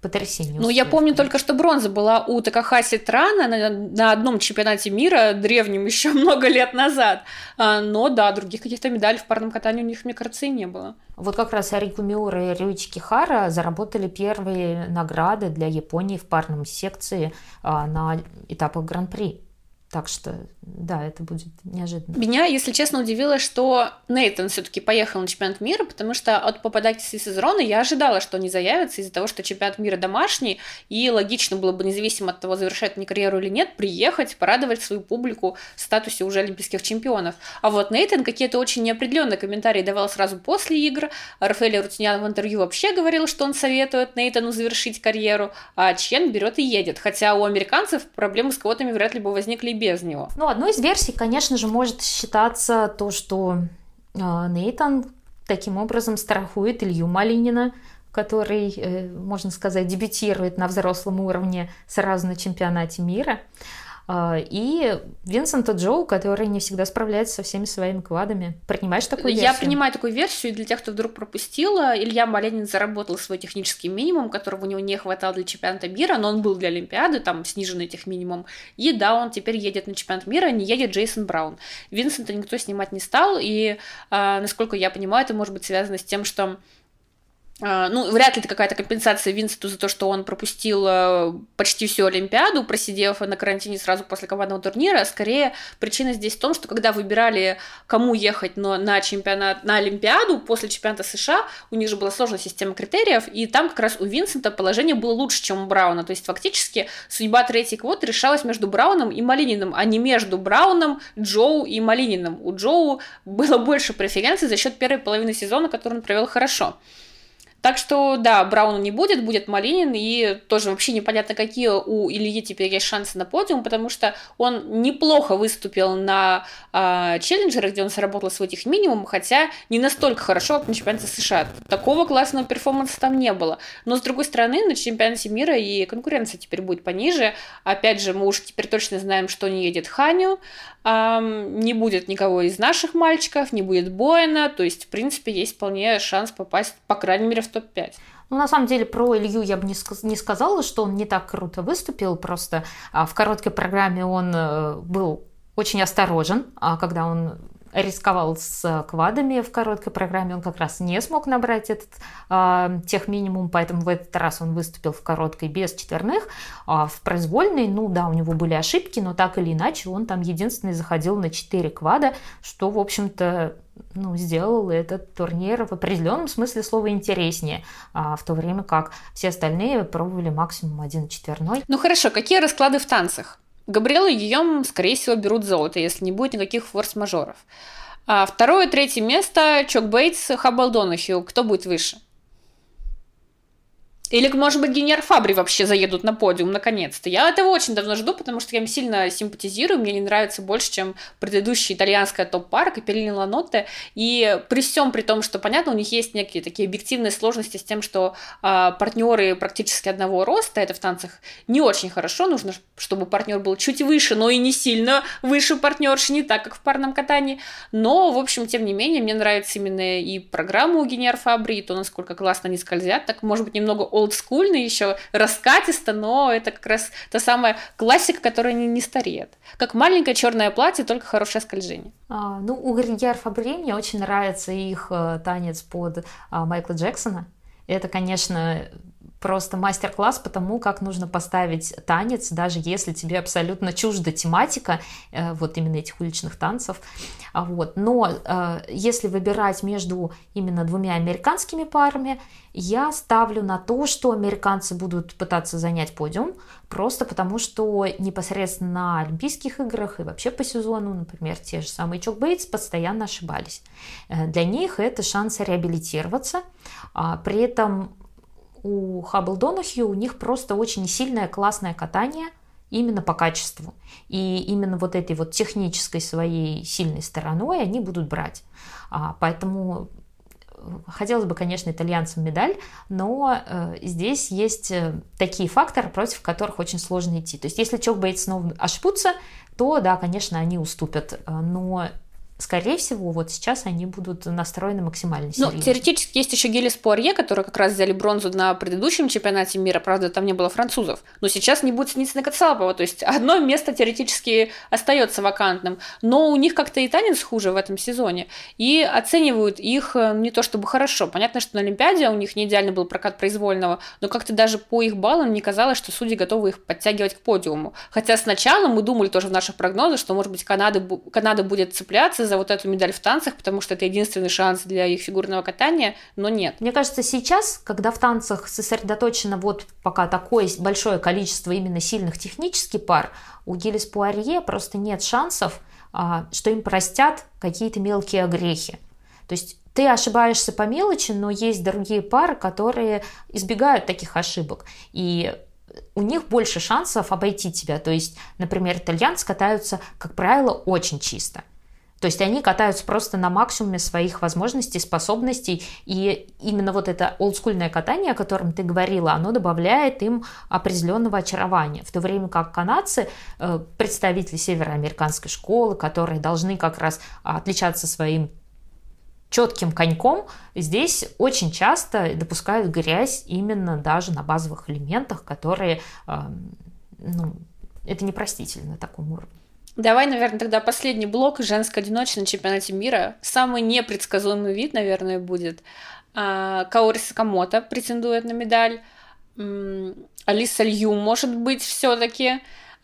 потрясение.
Ну, я помню только, что бронза была у Такахаси Трана на, на одном чемпионате мира, древнем еще много лет назад. А, но да, других каких-то медалей в парном катании у них, мне кажется, и не было.
Вот как раз Арику Миура и Рюичи Кихара заработали первые награды для Японии в парном секции а, на этапах Гран-при. Так что да, это будет неожиданно.
Меня, если честно, удивило, что Нейтан все-таки поехал на чемпионат мира, потому что от попадательства из Рона я ожидала, что они заявятся из-за того, что чемпионат мира домашний, и логично было бы, независимо от того, завершает они карьеру или нет, приехать, порадовать свою публику в статусе уже олимпийских чемпионов. А вот Нейтан какие-то очень неопределенные комментарии давал сразу после игр. Рафаэль Рутинян в интервью вообще говорил, что он советует Нейтану завершить карьеру, а Чен берет и едет. Хотя у американцев проблемы с квотами вряд ли бы возникли без него.
Ну, одной из версий, конечно же, может считаться то, что э, Нейтан таким образом страхует Илью Малинина, который, э, можно сказать, дебютирует на взрослом уровне сразу на чемпионате мира. А, и Винсента Джоу, который не всегда справляется со всеми своими квадами. Принимаешь такую
версию? Я принимаю такую версию, и для тех, кто вдруг пропустил, Илья Маленин заработал свой технический минимум, которого у него не хватало для чемпионата мира, но он был для Олимпиады, там сниженный тех минимум. И да, он теперь едет на чемпионат мира, не едет Джейсон Браун. Винсента никто снимать не стал, и, а, насколько я понимаю, это может быть связано с тем, что ну, вряд ли это какая-то компенсация Винсенту за то, что он пропустил э, почти всю Олимпиаду, просидев на карантине сразу после командного турнира. Скорее, причина здесь в том, что когда выбирали, кому ехать на, на чемпионат, на Олимпиаду после чемпионата США, у них же была сложная система критериев, и там как раз у Винсента положение было лучше, чем у Брауна. То есть, фактически, судьба третьей квоты решалась между Брауном и Малининым, а не между Брауном, Джоу и Малининым. У Джоу было больше преференций за счет первой половины сезона, который он провел хорошо. Так что, да, Брауна не будет, будет Малинин, и тоже вообще непонятно, какие у Ильи теперь есть шансы на подиум, потому что он неплохо выступил на э, челленджерах, где он сработал свой тех минимум, хотя не настолько хорошо, как на чемпионате США. Такого классного перформанса там не было. Но, с другой стороны, на чемпионате мира и конкуренция теперь будет пониже. Опять же, мы уж теперь точно знаем, что не едет Ханю, не будет никого из наших мальчиков, не будет Боина, то есть, в принципе, есть вполне шанс попасть, по крайней мере, в топ-5.
Ну, на самом деле, про Илью я бы не, не сказала, что он не так круто выступил, просто а, в короткой программе он э, был очень осторожен, а когда он рисковал с квадами в короткой программе, он как раз не смог набрать этот э, тех минимум, поэтому в этот раз он выступил в короткой без четверных, а в произвольной, ну да, у него были ошибки, но так или иначе он там единственный заходил на 4 квада, что, в общем-то, ну, сделал этот турнир в определенном смысле слова интереснее, а в то время как все остальные пробовали максимум один четверной.
Ну хорошо, какие расклады в танцах? Габриэла и Гийом, скорее всего, берут золото, если не будет никаких форс-мажоров. А второе, третье место Чок Бейтс, Хаббл Донахью. Кто будет выше? Или, может быть, Генер Фабри вообще заедут на подиум, наконец-то. Я этого очень давно жду, потому что я им сильно симпатизирую, мне не нравится больше, чем предыдущая итальянская топ-пара Капеллини Ланотте. И при всем при том, что, понятно, у них есть некие такие объективные сложности с тем, что а, партнеры практически одного роста, это в танцах не очень хорошо, нужно, чтобы партнер был чуть выше, но и не сильно выше партнерши, не так, как в парном катании. Но, в общем, тем не менее, мне нравится именно и программа у Генер Фабри, и то, насколько классно они скользят, так, может быть, немного олдскульный еще, раскатисто, но это как раз та самая классика, которая не, не стареет. Как маленькое черное платье, только хорошее скольжение.
А, ну, у Гриньяр Фабри мне очень нравится их э, танец под а, Майкла Джексона. Это, конечно, просто мастер-класс по тому, как нужно поставить танец, даже если тебе абсолютно чужда тематика э, вот именно этих уличных танцев. А вот. Но э, если выбирать между именно двумя американскими парами, я ставлю на то, что американцы будут пытаться занять подиум, просто потому что непосредственно на Олимпийских играх и вообще по сезону, например, те же самые Чок Бейтс постоянно ошибались. Э, для них это шанс реабилитироваться, а при этом у Хаббл Донахью у них просто очень сильное классное катание именно по качеству. И именно вот этой вот технической своей сильной стороной они будут брать. А, поэтому э, хотелось бы, конечно, итальянцам медаль, но э, здесь есть э, такие факторы, против которых очень сложно идти. То есть если Чок Бейтс снова ошибутся, то да, конечно, они уступят. Но скорее всего, вот сейчас они будут настроены максимально
серьезно. Ну, теоретически есть еще Гелис Пуарье, которые как раз взяли бронзу на предыдущем чемпионате мира, правда, там не было французов. Но сейчас не будет Синицына Кацалапова, то есть одно место теоретически остается вакантным. Но у них как-то и танец хуже в этом сезоне. И оценивают их э, не то чтобы хорошо. Понятно, что на Олимпиаде у них не идеальный был прокат произвольного, но как-то даже по их баллам не казалось, что судьи готовы их подтягивать к подиуму. Хотя сначала мы думали тоже в наших прогнозах, что, может быть, Канада, Канада будет цепляться за вот эту медаль в танцах, потому что это единственный шанс для их фигурного катания, но нет.
Мне кажется, сейчас, когда в танцах сосредоточено вот пока такое большое количество именно сильных технических пар, у Гиллис Пуарье просто нет шансов, а, что им простят какие-то мелкие огрехи. То есть ты ошибаешься по мелочи, но есть другие пары, которые избегают таких ошибок. И у них больше шансов обойти тебя. То есть, например, итальянцы катаются, как правило, очень чисто. То есть они катаются просто на максимуме своих возможностей, способностей, и именно вот это олдскульное катание, о котором ты говорила, оно добавляет им определенного очарования, в то время как канадцы, э, представители североамериканской школы, которые должны как раз отличаться своим четким коньком, здесь очень часто допускают грязь именно даже на базовых элементах, которые, эм, ну, это непростительно на таком уровне.
Давай, наверное, тогда последний блок женское одиночное на чемпионате мира. Самый непредсказуемый вид, наверное, будет. А, Каори Сакамото претендует на медаль. Алиса Лью, может быть, все-таки.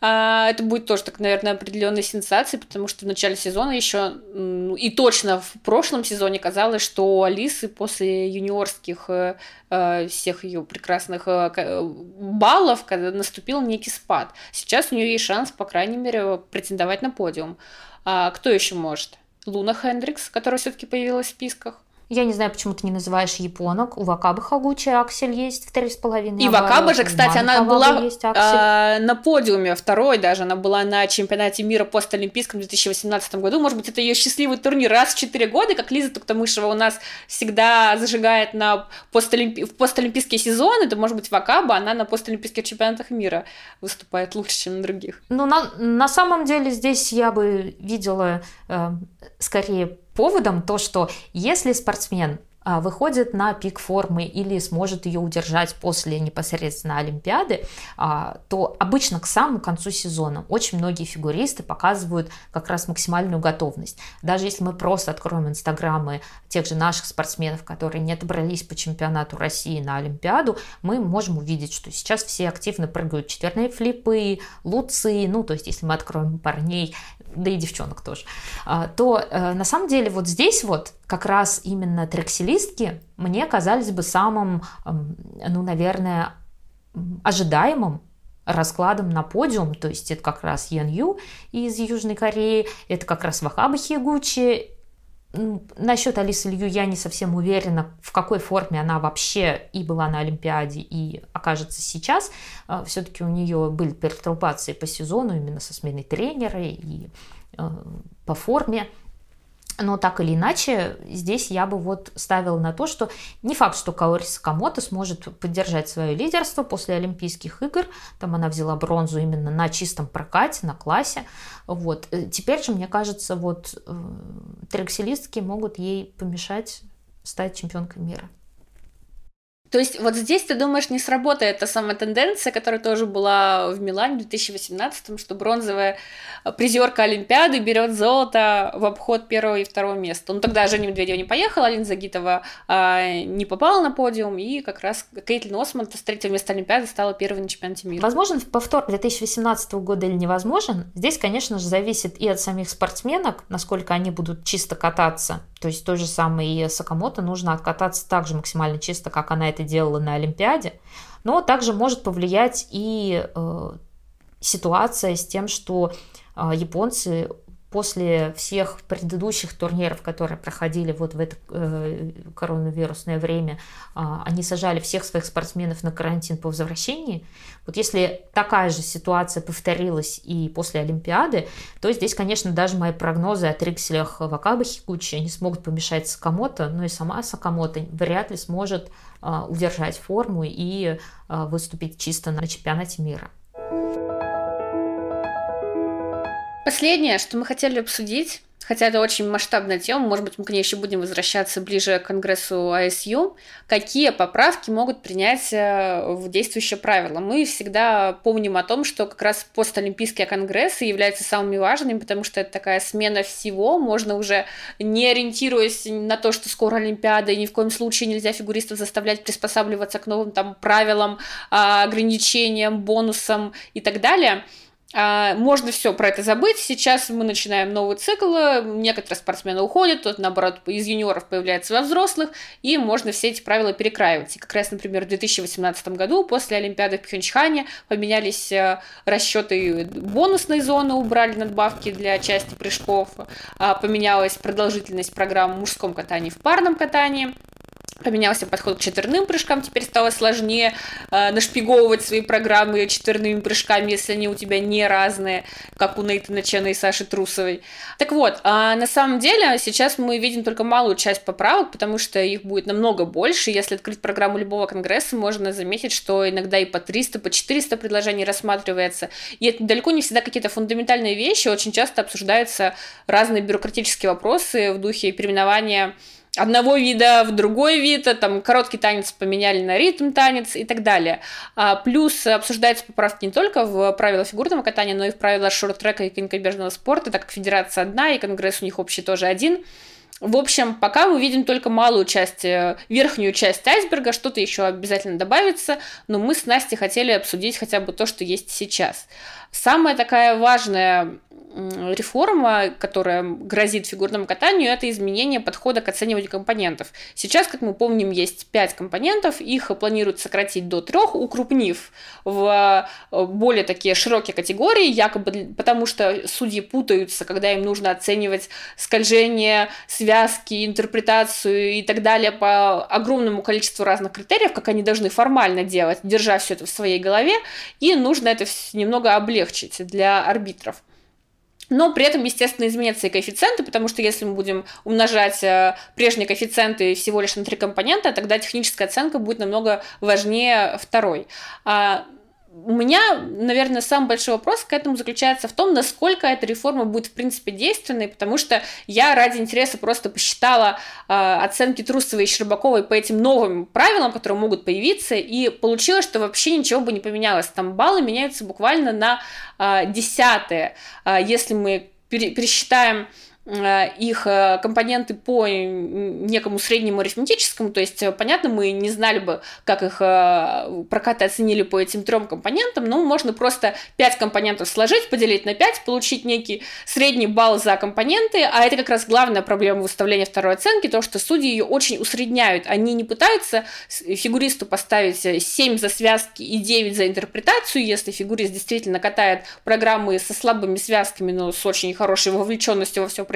А, это будет тоже, так, наверное, определенной сенсацией, потому что в начале сезона еще и точно в прошлом сезоне казалось, что Алисы после юниорских э, э, всех ее прекрасных э, баллов наступил некий спад. Сейчас у нее есть шанс, по крайней мере, претендовать на подиум. А кто еще может? Луна Хендрикс, которая все-таки появилась в списках.
Я не знаю, почему ты не называешь японок. У Вакабы Хагучи аксель есть в три с половиной.
И Вакаба же, кстати, она была э, на подиуме второй даже. Она была на чемпионате мира постолимпийском в 2018 году. Может быть, это ее счастливый турнир раз в четыре года, как Лиза Туктамышева у нас всегда зажигает на постолимпи... в постолимпийские сезоны. То, может быть, Вакаба, она на постолимпийских чемпионатах мира выступает лучше, чем на других.
Ну, на, на самом деле здесь я бы видела э, скорее поводом то, что если спортсмен а, выходит на пик формы или сможет ее удержать после непосредственно Олимпиады, а, то обычно к самому концу сезона очень многие фигуристы показывают как раз максимальную готовность. Даже если мы просто откроем инстаграмы тех же наших спортсменов, которые не отобрались по чемпионату России на Олимпиаду, мы можем увидеть, что сейчас все активно прыгают четверные флипы, луцы, ну то есть если мы откроем парней, да и девчонок тоже, а, то э, на самом деле вот здесь вот как раз именно трекселистки мне казались бы самым, ну, наверное, ожидаемым раскладом на подиум, то есть это как раз Ян Ю из Южной Кореи, это как раз Вахаба Хигучи. Насчет Алисы Лью я не совсем уверена, в какой форме она вообще и была на Олимпиаде, и окажется сейчас. А, Все-таки у нее были пертурбации по сезону именно со сменой тренера и э, по форме. Но так или иначе, здесь я бы вот ставила на то, что не факт, что Каори Сакамото сможет поддержать свое лидерство после Олимпийских игр. Там она взяла бронзу именно на чистом прокате, на классе. Вот. Э, теперь же, мне кажется, вот э, трекселистки могут ей помешать стать чемпионкой мира.
То есть вот здесь, ты думаешь, не сработает та самая тенденция, которая тоже была в Милане в 2018, что бронзовая призерка Олимпиады берет золото в обход первого и второго места. Ну тогда Женя Медведева не поехала, Алина Загитова а, не попала на подиум, и как раз Кейтлин Осман с третьего места Олимпиады стала первой на чемпионате мира.
Возможен повтор 2018 года или невозможен? Здесь, конечно же, зависит и от самих спортсменок, насколько они будут чисто кататься. То есть то же самое и Сакамото нужно откататься так же максимально чисто, как она это делала на Олимпиаде. Но также может повлиять и э, ситуация с тем, что э, японцы после всех предыдущих турниров, которые проходили вот в это э, коронавирусное время, э, они сажали всех своих спортсменов на карантин по возвращении. Вот если такая же ситуация повторилась и после Олимпиады, то здесь, конечно, даже мои прогнозы о трикселях Вакаба Хикучи не смогут помешать Сакамото, но и сама Сакамото вряд ли сможет э, удержать форму и э, выступить чисто на чемпионате мира.
Последнее, что мы хотели обсудить, хотя это очень масштабная тема, может быть, мы к ней еще будем возвращаться ближе к Конгрессу АСЮ, какие поправки могут принять э, в действующее правило. Мы всегда помним о том, что как раз постолимпийские конгрессы являются самыми важными, потому что это такая смена всего, можно уже не ориентируясь на то, что скоро Олимпиада, и ни в коем случае нельзя фигуристов заставлять приспосабливаться к новым там правилам, а, ограничениям, бонусам и так далее – можно все про это забыть. Сейчас мы начинаем новый цикл. Некоторые спортсмены уходят, тот, наоборот, из юниоров появляется во взрослых, и можно все эти правила перекраивать. И как раз, например, в 2018 году после Олимпиады в Пхенчхане поменялись э, расчеты бонусной зоны, убрали надбавки для части прыжков, а, поменялась продолжительность программ в мужском катании в парном катании поменялся подход к четверным прыжкам, теперь стало сложнее э, нашпиговывать свои программы четверными прыжками, если они у тебя не разные, как у Нейтана Чена и Саши Трусовой. Так вот, а на самом деле сейчас мы видим только малую часть поправок, потому что их будет намного больше. Если открыть программу любого конгресса, можно заметить, что иногда и по 300, по 400 предложений рассматривается. И это далеко не всегда какие-то фундаментальные вещи, очень часто обсуждаются разные бюрократические вопросы в духе переименования одного вида в другой вид, там короткий танец поменяли на ритм танец и так далее. А, плюс обсуждаются поправки не только в правила фигурного катания, но и в правила шорт-трека и конькобежного спорта, так как федерация одна, и конгресс у них общий тоже один. В общем, пока мы видим только малую часть, э, верхнюю часть айсберга, что-то еще обязательно добавится, но мы с Настей хотели обсудить хотя бы то, что есть сейчас. Самая такая важная реформа, которая грозит фигурному катанию, это изменение подхода к оцениванию компонентов. Сейчас, как мы помним, есть 5 компонентов, их планируют сократить до 3, укрупнив в э, более такие широкие категории, якобы потому что судьи путаются, когда им нужно оценивать скольжение, связки, интерпретацию и так далее по огромному количеству разных критериев, как они должны формально делать, держа все это в своей голове, и нужно это немного облегчить для арбитров. Но при этом, естественно, изменятся и коэффициенты, потому что если мы будем умножать э, прежние коэффициенты всего лишь на три компонента, тогда техническая оценка будет намного важнее второй. У меня, наверное, самый большой вопрос к этому заключается в том, насколько эта реформа будет, в принципе, действенной, потому что я ради интереса просто посчитала э, оценки Трусовой и Щербаковой по этим новым правилам, которые могут появиться, и получилось, что вообще ничего бы не поменялось. Там баллы меняются буквально на э, десятые. Э, если мы пересчитаем их э, компоненты по некому среднему арифметическому, то есть, э, понятно, мы не знали бы, как их прокаты оценили по этим трем компонентам, но можно просто 5 компонентов сложить, поделить на 5, получить некий средний балл за компоненты, а это как раз главная проблема выставления второй оценки, то, что судьи ее очень усредняют, они не пытаются фигуристу поставить 7 за связки и 9 за интерпретацию, если фигурист действительно катает программы со слабыми связками, но с очень хорошей вовлеченностью во все происходящее,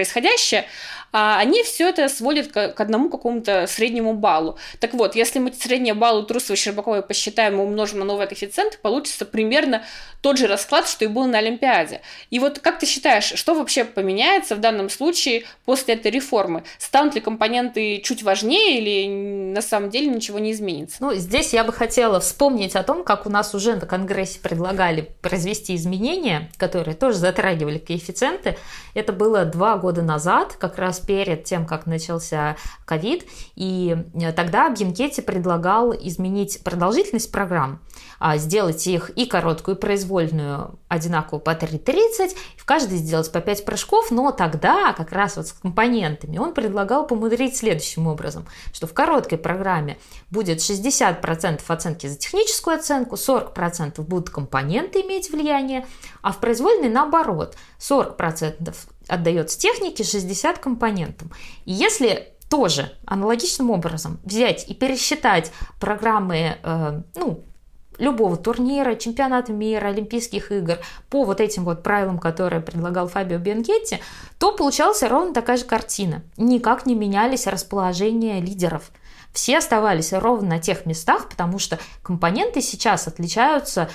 а они все это сводят к, одному какому-то среднему баллу. Так вот, если мы средний балл у Трусова и Щербаковой посчитаем и умножим на новый коэффициент, получится примерно тот же расклад, что и был на Олимпиаде. И вот как ты считаешь, что вообще поменяется в данном случае после этой реформы? Станут ли компоненты чуть важнее или на самом деле ничего не изменится?
Ну, здесь я бы хотела вспомнить о том, как у нас уже на Конгрессе предлагали произвести изменения, которые тоже затрагивали коэффициенты. Это было два года назад, как раз перед тем, как начался ковид, и тогда Бьянкетти предлагал изменить продолжительность программ, а, сделать их и короткую, и произвольную одинаково по 3.30, в каждой сделать по 5 прыжков, но тогда как раз вот с компонентами он предлагал помудрить следующим образом, что в короткой программе будет 60% оценки за техническую оценку, 40% будут компоненты иметь влияние, а в произвольной наоборот, 40% отдается технике, 60 компонентам. И если тоже аналогичным образом взять и пересчитать программы, э, ну, любого турнира, чемпионата мира, Олимпийских игр по вот этим вот правилам, которые предлагал Фабио Бенкетти, то получалась ровно такая же картина. Никак не менялись расположения лидеров. Все оставались ровно на тех местах, потому что компоненты сейчас отличаются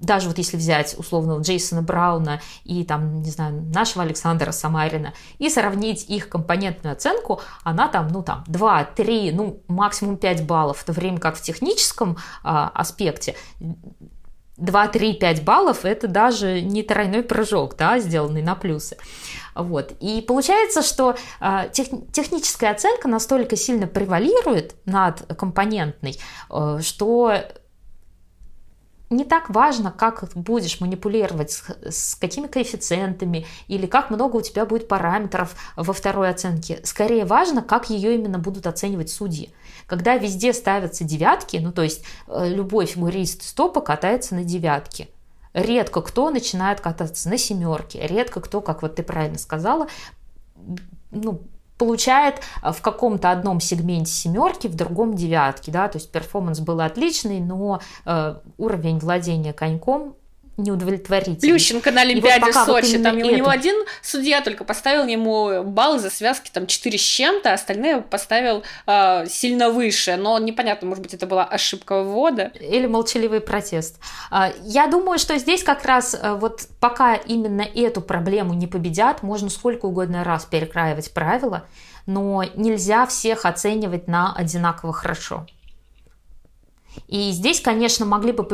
даже вот если взять условного Джейсона Брауна и там, не знаю, нашего Александра Самарина и сравнить их компонентную оценку, она там, ну там 2, 3, ну максимум 5 баллов, в то время как в техническом а, аспекте 2, 3, 5 баллов – это даже не тройной прыжок, да, сделанный на плюсы. Вот. И получается, что э, тех, техническая оценка настолько сильно превалирует над компонентной, э, что не так важно, как будешь манипулировать, с, с какими коэффициентами или как много у тебя будет параметров во второй оценке. Скорее важно, как ее именно будут оценивать судьи. Когда везде ставятся девятки, ну то есть э, любой фигурист стопа катается на девятке. Редко кто начинает кататься на семерке, редко кто, как вот ты правильно сказала, ну, получает э, в каком-то одном сегменте семерки, в другом девятки, да, то есть перформанс был отличный, но э, уровень владения коньком неудовлетворительный.
Плющенко на Олимпиаде вот в Сочи, вот там это... у него один судья только поставил ему балл за связки там 4 с чем-то, а остальные поставил э, сильно выше, но непонятно, может быть, это была ошибка ввода.
Или молчаливый протест. А, я думаю, что здесь как раз вот пока именно эту проблему не победят, можно сколько угодно раз перекраивать правила, но нельзя всех оценивать на одинаково хорошо. И здесь, конечно, могли бы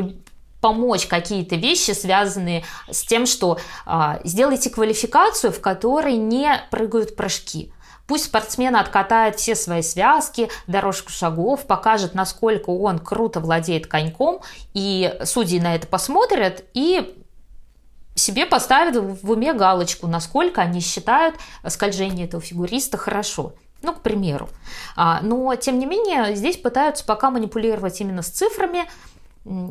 помочь какие-то вещи, связанные с тем, что а, сделайте квалификацию, в которой не прыгают прыжки. Пусть спортсмен откатает все свои связки, дорожку шагов, покажет, насколько он круто владеет коньком, и судьи на это посмотрят и себе поставят в уме галочку, насколько они считают скольжение этого фигуриста хорошо. Ну, к примеру. А, но, тем не менее, здесь пытаются пока манипулировать именно с цифрами,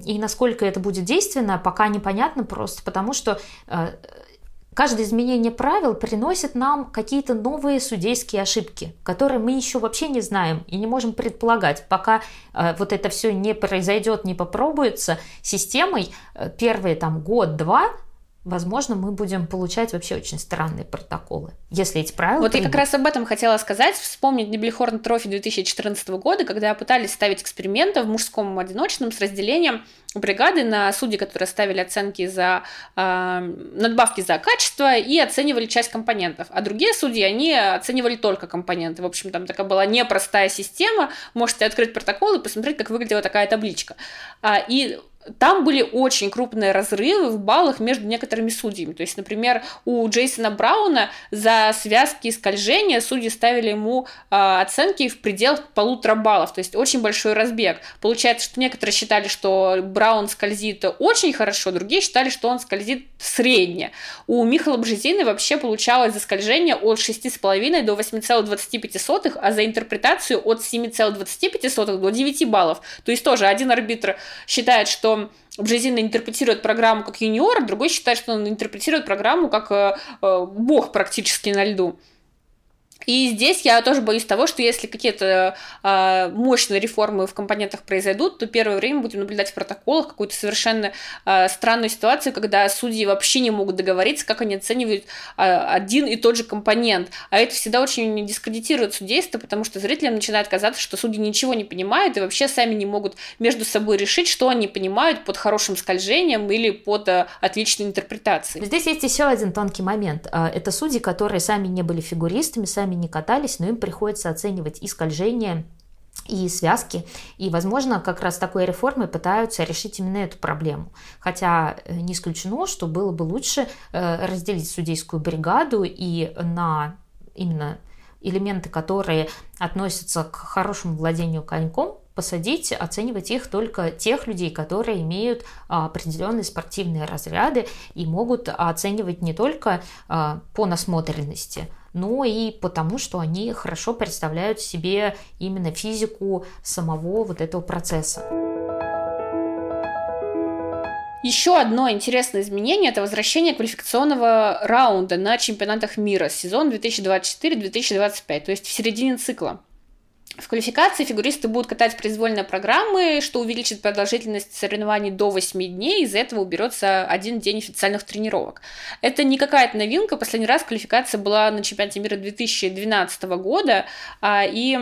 и насколько это будет действенно, пока непонятно просто, потому что э, каждое изменение правил приносит нам какие-то новые судейские ошибки, которые мы еще вообще не знаем и не можем предполагать. Пока э, вот это все не произойдет, не попробуется системой, э, первые там год-два возможно, мы будем получать вообще очень странные протоколы, если эти правила...
Вот придут. я как раз об этом хотела сказать, вспомнить Неблихорн Трофи 2014 года, когда пытались ставить эксперименты в мужском одиночном с разделением бригады на судьи, которые ставили оценки за э, надбавки за качество и оценивали часть компонентов. А другие судьи, они оценивали только компоненты. В общем, там такая была непростая система. Можете открыть протокол и посмотреть, как выглядела такая табличка. А, и там были очень крупные разрывы в баллах между некоторыми судьями. То есть, например, у Джейсона Брауна за связки и скольжения судьи ставили ему э, оценки в пределах полутора баллов. То есть, очень большой разбег. Получается, что некоторые считали, что Браун скользит очень хорошо, другие считали, что он скользит средне. У Михаила Бжезины вообще получалось за скольжение от 6,5 до 8,25, а за интерпретацию от 7,25 до 9 баллов. То есть, тоже один арбитр считает, что Бжезина интерпретирует программу как юниор, другой считает, что он интерпретирует программу как э, э, бог практически на льду. И здесь я тоже боюсь того, что если какие-то э, мощные реформы в компонентах произойдут, то первое время будем наблюдать в протоколах какую-то совершенно э, странную ситуацию, когда судьи вообще не могут договориться, как они оценивают э, один и тот же компонент. А это всегда очень дискредитирует судейство, потому что зрителям начинает казаться, что судьи ничего не понимают и вообще сами не могут между собой решить, что они понимают под хорошим скольжением или под э, отличной интерпретацией.
Здесь есть еще один тонкий момент. Это судьи, которые сами не были фигуристами, сами не катались, но им приходится оценивать и скольжение, и связки. И, возможно, как раз такой реформой пытаются решить именно эту проблему. Хотя э, не исключено, что было бы лучше э, разделить судейскую бригаду и на именно элементы, которые относятся к хорошему владению коньком, посадить, оценивать их только тех людей, которые имеют а, определенные спортивные разряды и могут оценивать не только а, по насмотренности, но и потому, что они хорошо представляют себе именно физику самого вот этого процесса.
Еще одно интересное изменение – это возвращение квалификационного раунда на чемпионатах мира сезон 2024-2025, то есть в середине цикла. В квалификации фигуристы будут катать произвольные программы, что увеличит продолжительность соревнований до 8 дней, из-за этого уберется один день официальных тренировок. Это не какая-то новинка, последний раз квалификация была на чемпионате мира 2012 года, а, и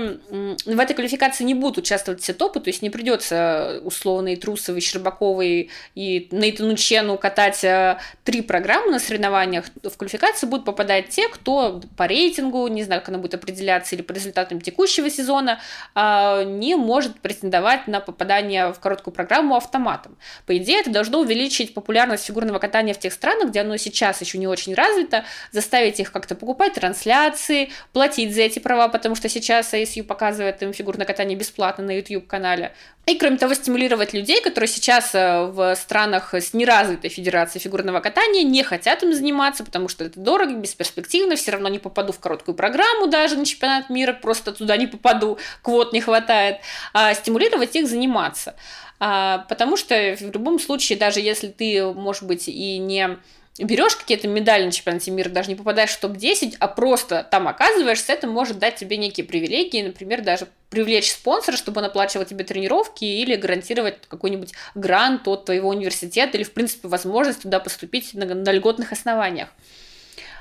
в этой квалификации не будут участвовать все топы, то есть не придется условные Трусовой, Щербаковой и Нейтану Чену катать а, три программы на соревнованиях. В квалификацию будут попадать те, кто по рейтингу, не знаю, как она будет определяться, или по результатам текущего сезона, сезона а, не может претендовать на попадание в короткую программу автоматом. По идее, это должно увеличить популярность фигурного катания в тех странах, где оно сейчас еще не очень развито, заставить их как-то покупать трансляции, платить за эти права, потому что сейчас ASU показывает им фигурное катание бесплатно на YouTube-канале. И, кроме того, стимулировать людей, которые сейчас э, в странах с неразвитой федерацией фигурного катания не хотят им заниматься, потому что это дорого, бесперспективно, все равно не попаду в короткую программу даже на чемпионат мира, просто туда не попаду, квот не хватает. А стимулировать их заниматься. А, потому что в любом случае, даже если ты, может быть, и не берешь какие-то медали на чемпионате мира, даже не попадаешь в топ-10, а просто там оказываешься, это может дать тебе некие привилегии, например, даже привлечь спонсора, чтобы он оплачивал тебе тренировки или гарантировать какой-нибудь грант от твоего университета или, в принципе, возможность туда поступить на, на льготных основаниях.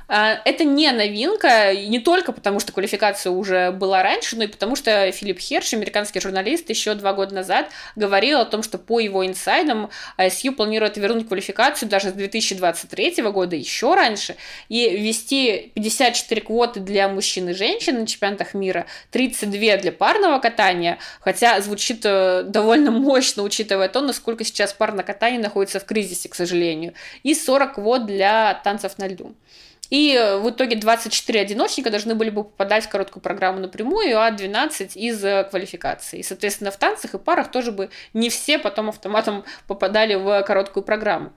А, это не новинка, не только потому, что квалификация уже была раньше, но и потому, что Филипп Херш, американский журналист, еще два года назад говорил о том, что по его инсайдам ISU планирует вернуть квалификацию даже с 2023 года, еще раньше, и ввести 54 квоты для мужчин и женщин на чемпионатах мира, 32 для парного катания, хотя звучит э, довольно мощно, учитывая то, насколько сейчас парное катание находится в кризисе, к сожалению, и 40 квот для танцев на льду. И в итоге 24 одиночника должны были бы попадать в короткую программу напрямую, а 12 из э, квалификации. И, соответственно, в танцах и парах тоже бы не все потом автоматом попадали в короткую программу.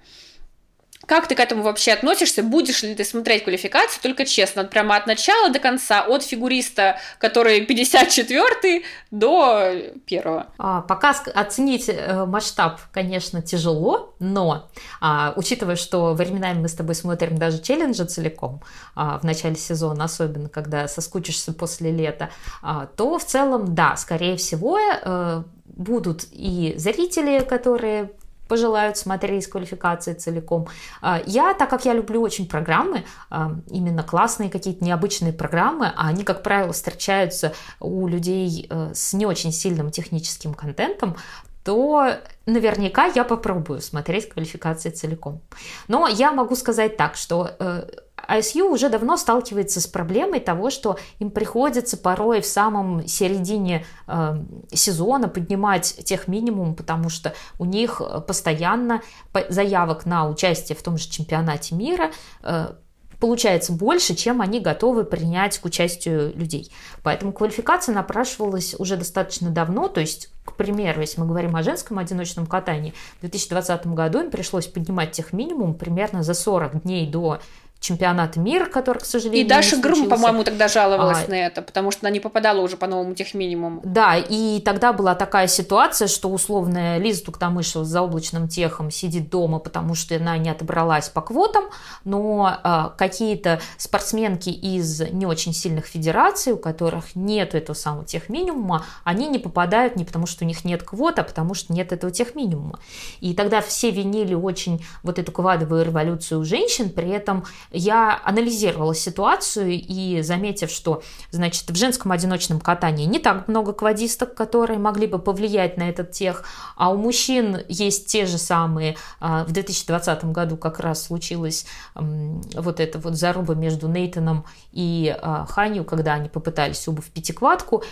Как ты к этому вообще относишься? Будешь ли ты смотреть квалификацию? Только честно, прямо от начала до конца, от фигуриста, который 54 до первого.
А, пока оценить э, масштаб, конечно, тяжело, но а, учитывая, что временами мы с тобой смотрим даже челленджи целиком а, в начале сезона, особенно когда соскучишься после лета, а, то в целом, да, скорее всего, а, будут и зрители, которые пожелают смотреть квалификации целиком. А, я, так как я люблю очень программы, а, именно классные какие-то необычные программы, а они, как правило, встречаются у людей э, с не очень сильным техническим контентом, то наверняка я попробую смотреть квалификации целиком. Но я могу сказать так, что э, ISU уже давно сталкивается с проблемой того, что им приходится порой в самом середине э, сезона поднимать тех минимум, потому что у них постоянно заявок на участие в том же чемпионате мира э, получается больше, чем они готовы принять к участию людей. Поэтому квалификация напрашивалась уже достаточно давно, то есть к примеру, если мы говорим о женском одиночном катании, в 2020 году им пришлось поднимать тех минимум примерно за 40 дней до чемпионат мира, который, к сожалению,
И Даша Грым, по-моему, тогда жаловалась а, на это, потому что она не попадала уже по новому техминимуму.
Да, и тогда была такая ситуация, что условная Лиза Туктамышева с заоблачным техом сидит дома, потому что она не отобралась по квотам, но а, какие-то спортсменки из не очень сильных федераций, у которых нет этого самого техминимума, они не попадают не потому, что у них нет квот, а потому что нет этого техминимума. И тогда все винили очень вот эту квадовую революцию у женщин, при этом я анализировала ситуацию и заметив, что, значит, в женском одиночном катании не так много квадисток, которые могли бы повлиять на этот тех, а у мужчин есть те же самые. А, в 2020 году как раз случилась вот эта вот заруба между Нейтаном и а, Ханью, когда они попытались оба в пятиквадку,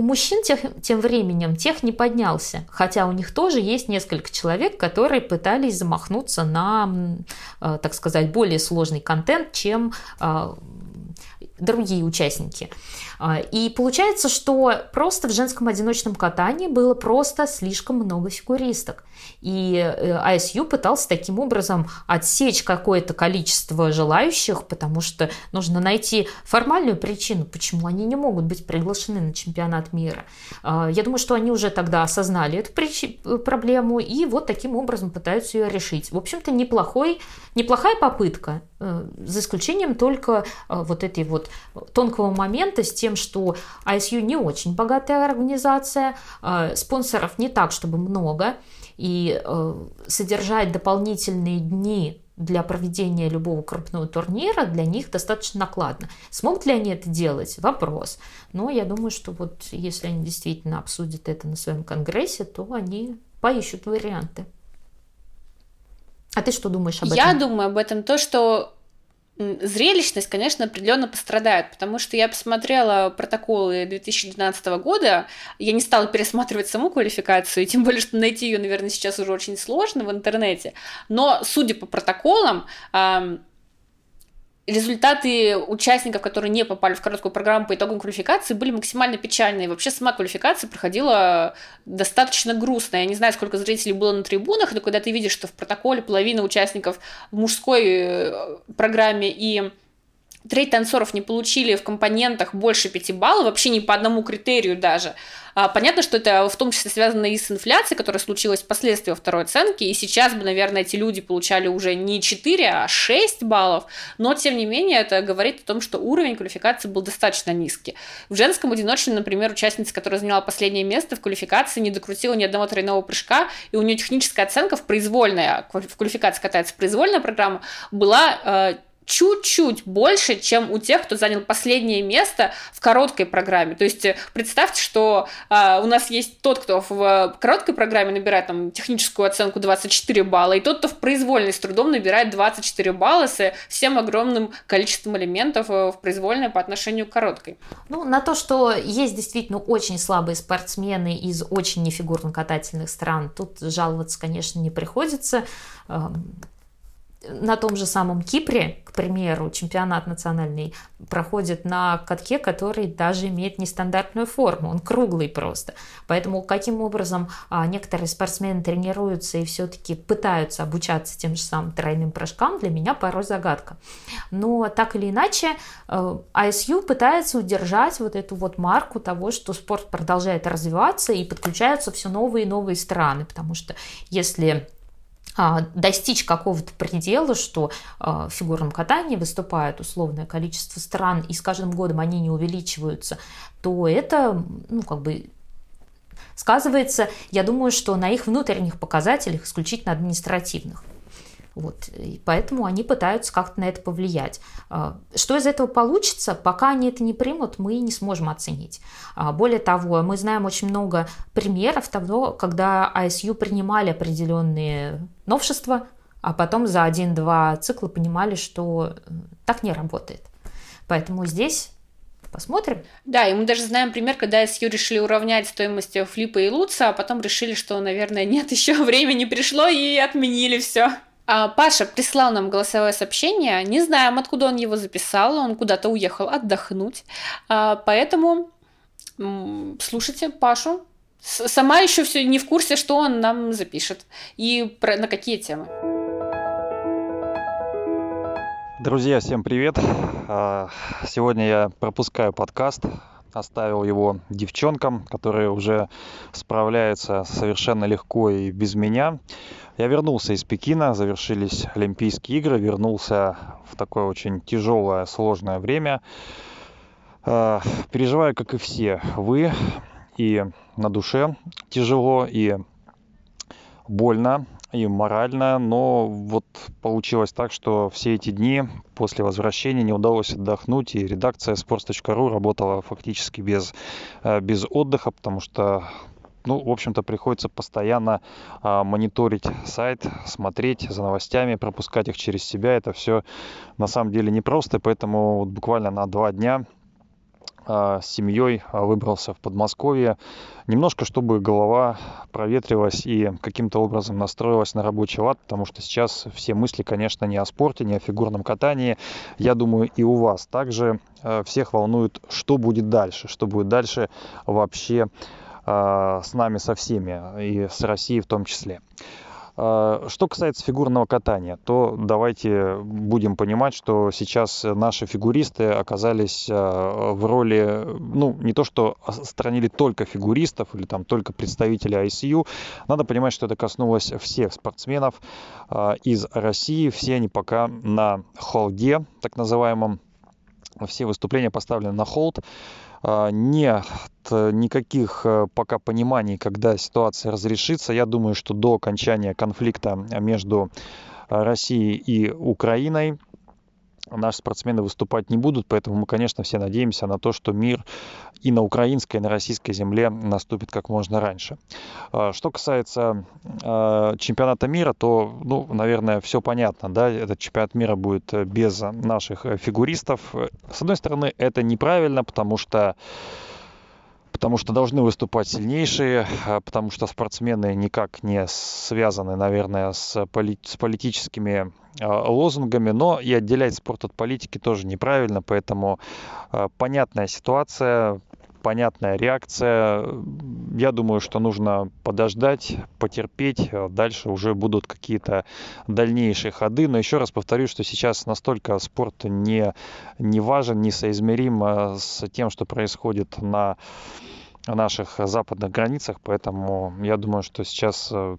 у мужчин тех, тем временем тех не поднялся, хотя у них тоже есть несколько человек, которые пытались замахнуться на, э, так сказать, более сложный контент, чем э, другие участники. А, и получается, что просто в женском одиночном катании было просто слишком много фигуристок. И ISU э, пытался таким образом отсечь какое-то количество желающих, потому что нужно найти формальную причину, почему они не могут быть приглашены на чемпионат мира. А, я думаю, что они уже тогда осознали эту э, проблему и вот таким образом пытаются ее решить. В общем-то, неплохой, неплохая попытка, э, за исключением только вот этой вот тонкого момента с тем, что ISU не очень богатая организация, э, спонсоров не так, чтобы много, и э, содержать дополнительные дни для проведения любого крупного турнира для них достаточно накладно. Смогут ли они это делать? Вопрос. Но я думаю, что вот если они действительно обсудят это на своем конгрессе, то они поищут варианты. А ты что думаешь об этом?
Я думаю об этом то, что зрелищность, конечно, определенно пострадает, потому что я посмотрела протоколы 2012 года, я не стала пересматривать саму квалификацию, тем более, что найти ее, наверное, сейчас уже очень сложно в интернете, но, судя по протоколам, результаты участников, которые не попали в короткую программу по итогам квалификации, были максимально печальные. Вообще сама квалификация проходила достаточно грустно. Я не знаю, сколько зрителей было на трибунах, но когда ты видишь, что в протоколе половина участников в мужской э, программе и треть танцоров не получили в компонентах больше 5 баллов, вообще ни по одному критерию даже. А, понятно, что это в том числе связано и с инфляцией, которая случилась впоследствии второй оценки, и сейчас бы, наверное, эти люди получали уже не 4, а 6 баллов, но, тем не менее, это говорит о том, что уровень квалификации был достаточно низкий. В женском одиночном, например, участница, которая заняла последнее место в квалификации, не докрутила ни одного тройного прыжка, и у нее техническая оценка в произвольная, в квалификации катается произвольная программа, была э, чуть-чуть больше, чем у тех, кто занял последнее место в короткой программе. То есть э, представьте, что э, у нас есть тот, кто в короткой программе набирает там техническую оценку 24 балла, и тот, кто в произвольной с трудом набирает 24 балла с всем огромным количеством элементов э, в произвольной по отношению к короткой.
Ну, на то, что есть действительно очень слабые спортсмены из очень нефигурно-катательных стран, тут жаловаться, конечно, не приходится эм, на том же самом Кипре, к примеру, чемпионат национальный проходит на катке, который даже имеет нестандартную форму, он круглый просто. Поэтому каким образом а, некоторые спортсмены тренируются и все-таки пытаются обучаться тем же самым тройным прыжкам, для меня порой загадка. Но так или иначе, ISU э, пытается удержать вот эту вот марку того, что спорт продолжает развиваться и подключаются все новые и новые страны, потому что если достичь какого-то предела, что а, в фигурном катании выступает условное количество стран, и с каждым годом они не увеличиваются, то это, ну, как бы сказывается, я думаю, что на их внутренних показателях, исключительно административных. Вот, и поэтому они пытаются как-то на это повлиять. А, что из этого получится, пока они это не примут, мы не сможем оценить. А, более того, мы знаем очень много примеров того, когда ISU принимали определенные новшества, а потом за один-два цикла понимали, что э, так не работает. Поэтому здесь Посмотрим.
Да, и мы даже знаем пример, когда ISU решили уравнять стоимость флипа и луца, а потом решили, что, наверное, нет, еще времени пришло и отменили все. А, Паша прислал нам голосовое сообщение. Не знаем, откуда он его записал. Он куда-то уехал отдохнуть. А, поэтому слушайте Пашу. Сама еще все не в курсе, что он нам запишет и про, на какие темы.
Друзья, всем привет! А, сегодня я пропускаю подкаст, оставил его девчонкам, которые уже справляются совершенно легко и без меня. Я вернулся из Пекина, завершились Олимпийские игры, вернулся в такое очень тяжелое, сложное время. А, переживаю, как и все вы, и на душе тяжело, и больно, и морально, но вот получилось так, что все эти дни после возвращения не удалось отдохнуть, и редакция sports.ru работала фактически без, э, без отдыха, потому что ну, в общем-то, приходится постоянно а, мониторить сайт, смотреть за новостями, пропускать их через себя. Это все на самом деле непросто, поэтому вот буквально на два дня с семьей а, выбрался в Подмосковье. Немножко, чтобы голова проветрилась и каким-то образом настроилась на рабочий лад, потому что сейчас все мысли, конечно, не о спорте, не о фигурном катании. Я думаю, и у вас также а, всех волнует, что будет дальше, что будет дальше вообще а, с нами со всеми, и с Россией в том числе. А, что касается фигурного катания, то давайте будем понимать, что сейчас наши фигуристы оказались а, в роли, ну, не то, что странили только фигуристов или там только представителей ICU, надо понимать, что это коснулось всех спортсменов из России, все они пока на холде, так называемом, все выступления поставлены на холд, а, нет никаких э, пока пониманий, когда ситуация разрешится. Я думаю, что до окончания конфликта между Россией и Украиной наши спортсмены выступать не будут, поэтому мы, конечно, все надеемся на то, что мир и на украинской, и на российской земле наступит как можно раньше. А, что касается а, чемпионата мира, то, ну, наверное, все понятно, да, этот чемпионат мира будет без наших фигуристов. С одной стороны, это неправильно, потому что потому что должны выступать сильнейшие, а, потому что спортсмены никак не связаны, наверное, с, поли с политическими а, лозунгами, но и отделять спорт от политики тоже неправильно, поэтому а, понятная ситуация, понятная реакция. Я думаю, что нужно подождать, потерпеть. Дальше уже будут какие-то дальнейшие ходы. Но еще раз повторю, что сейчас настолько спорт не, не важен, не соизмерим с тем, что происходит на наших западных границах, поэтому я думаю, что сейчас э,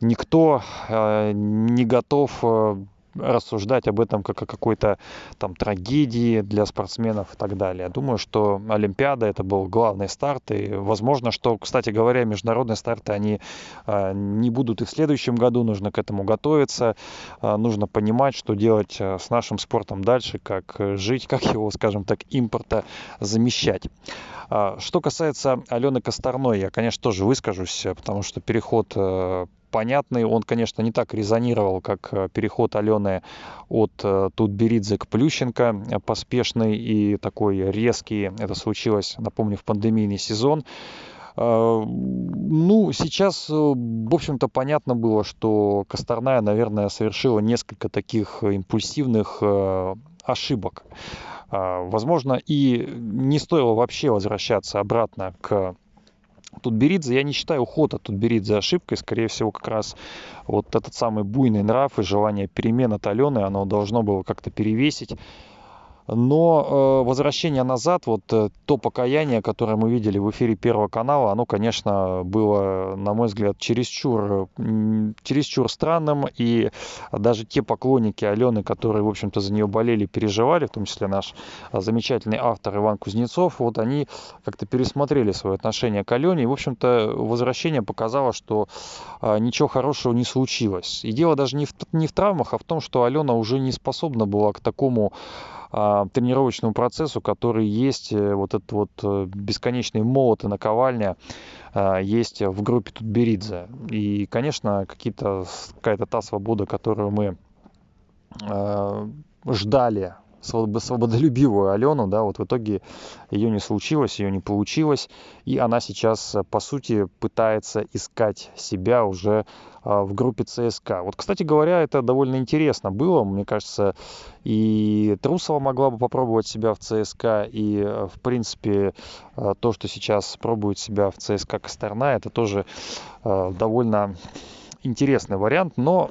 никто э, не готов э, рассуждать об этом как о какой-то там трагедии для спортсменов и так далее. Думаю, что Олимпиада это был главный старт, и возможно, что, кстати говоря, международные старты, они э, не будут и в следующем году, нужно к этому готовиться, э, нужно понимать, что делать э, с нашим спортом дальше, как жить, как его, скажем так, импорта замещать. Что касается Алены Косторной, я, конечно, тоже выскажусь, потому что переход понятный. Он, конечно, не так резонировал, как э, переход Алены от э, Тутберидзе к Плющенко, э, поспешный и такой резкий. Это случилось, напомню, в пандемийный сезон. Ну, сейчас, в общем-то, понятно было, что Косторная, наверное, совершила несколько таких импульсивных ошибок. Возможно, и не стоило вообще возвращаться обратно к Тутберидзе, я не считаю уход от Тутберидзе ошибкой, скорее всего, как раз вот этот самый буйный нрав и желание перемен от Алены, оно должно было как-то перевесить но э, возвращение назад, вот э, то покаяние, которое мы видели в эфире Первого канала, оно, конечно, было, на мой взгляд, чересчур, чересчур странным. И даже те поклонники Алены, которые, в общем-то, за нее болели, переживали, в том числе наш замечательный автор Иван Кузнецов, вот они как-то пересмотрели свое отношение к Алене. И, в общем-то, возвращение показало, что э, ничего хорошего не случилось. И дело даже не в, не в травмах, а в том, что Алена уже не способна была к такому а, тренировочному процессу, который есть, э, вот этот вот э, бесконечный молот и наковальня а, есть в группе Тутберидзе. И, конечно, какие-то, какая-то та свобода, которую мы а, ждали свободолюбивую Алену, да, вот в итоге ее не случилось, ее не получилось, и она сейчас, по сути, пытается искать себя уже а, в группе ЦСКА. Вот, кстати говоря, это довольно интересно было. Мне кажется, и Трусова могла бы попробовать себя в ЦСКА, и, э, в принципе, э, то, что сейчас пробует себя в ЦСКА Косторна, это тоже э, довольно интересный вариант, но,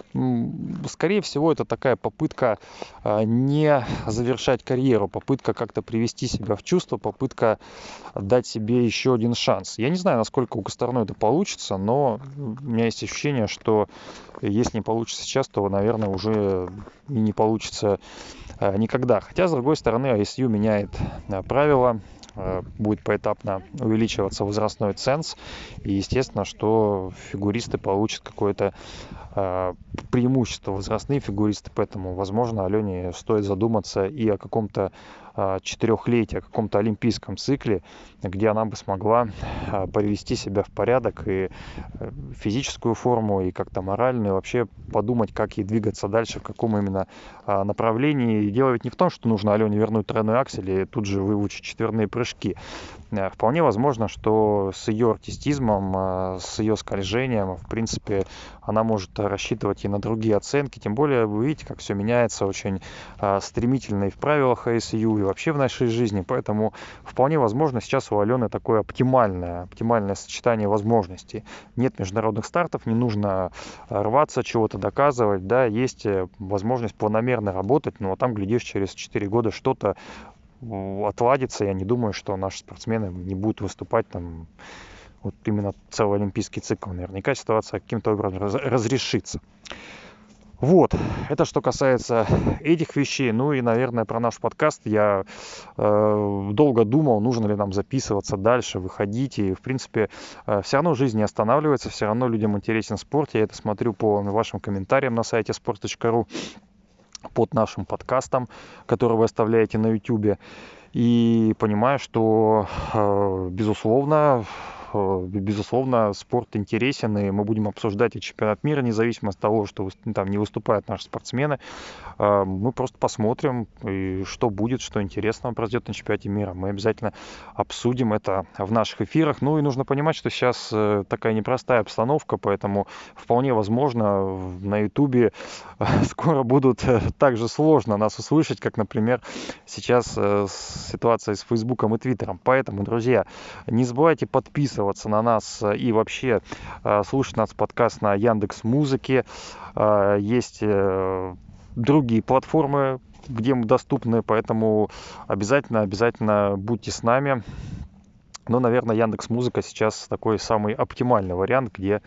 скорее всего, это такая попытка а, не завершать карьеру, попытка как-то привести себя в чувство, попытка дать себе еще один шанс. Я не знаю, насколько у Косторной это получится, но у меня есть ощущение, что если не получится сейчас, то, наверное, уже и не получится а, никогда. Хотя, с другой стороны, ISU меняет а, правила, Э, будет поэтапно увеличиваться возрастной ценз. И естественно, что фигуристы получат какое-то э, преимущество возрастные фигуристы, поэтому, возможно, Алене стоит задуматься и о каком-то четырехлетия, каком-то олимпийском цикле, где она бы смогла а, привести себя в порядок и э, физическую форму, и как-то моральную, и вообще подумать, как ей двигаться дальше, в каком именно а, направлении. И дело ведь не в том, что нужно Алене вернуть тройной аксель и тут же выучить четверные прыжки. Вполне возможно, что с ее артистизмом, с ее скольжением, в принципе, она может рассчитывать и на другие оценки. Тем более, вы видите, как все меняется очень стремительно и в правилах ASU, и вообще в нашей жизни. Поэтому вполне возможно сейчас у Алены такое оптимальное, оптимальное сочетание возможностей. Нет международных стартов, не нужно рваться, чего-то доказывать. Да, есть э, возможность планомерно работать, но там, глядишь, через 4 года что-то отладится. Я не думаю, что наши спортсмены не будут выступать там вот именно целый олимпийский цикл. Наверняка ситуация каким-то образом разрешится. Вот, это что касается этих вещей. Ну и, наверное, про наш подкаст я э, долго думал, нужно ли нам записываться дальше, выходить. И, в принципе, э, все равно жизнь не останавливается, все равно людям интересен спорт. Я это смотрю по вашим комментариям на сайте sport.ru под нашим подкастом, который вы оставляете на YouTube. И понимаю, что, э, безусловно, безусловно, спорт интересен, и мы будем обсуждать и чемпионат мира, независимо от того, что там не выступают наши спортсмены. Э, мы просто посмотрим, и что будет, что интересного произойдет на чемпионате мира. Мы обязательно обсудим это в наших эфирах. Ну и нужно понимать, что сейчас э, такая непростая обстановка, поэтому вполне возможно на Ютубе скоро будут так же сложно нас услышать, как, например, сейчас ситуация с Фейсбуком и Твиттером. Поэтому, друзья, не забывайте подписываться подписываться на нас э, и вообще э, слушать нас подкаст на Яндекс Музыке. Э, есть другие платформы, где мы доступны, поэтому обязательно, обязательно будьте с нами. Но, наверное, Яндекс Музыка сейчас такой самый оптимальный вариант, где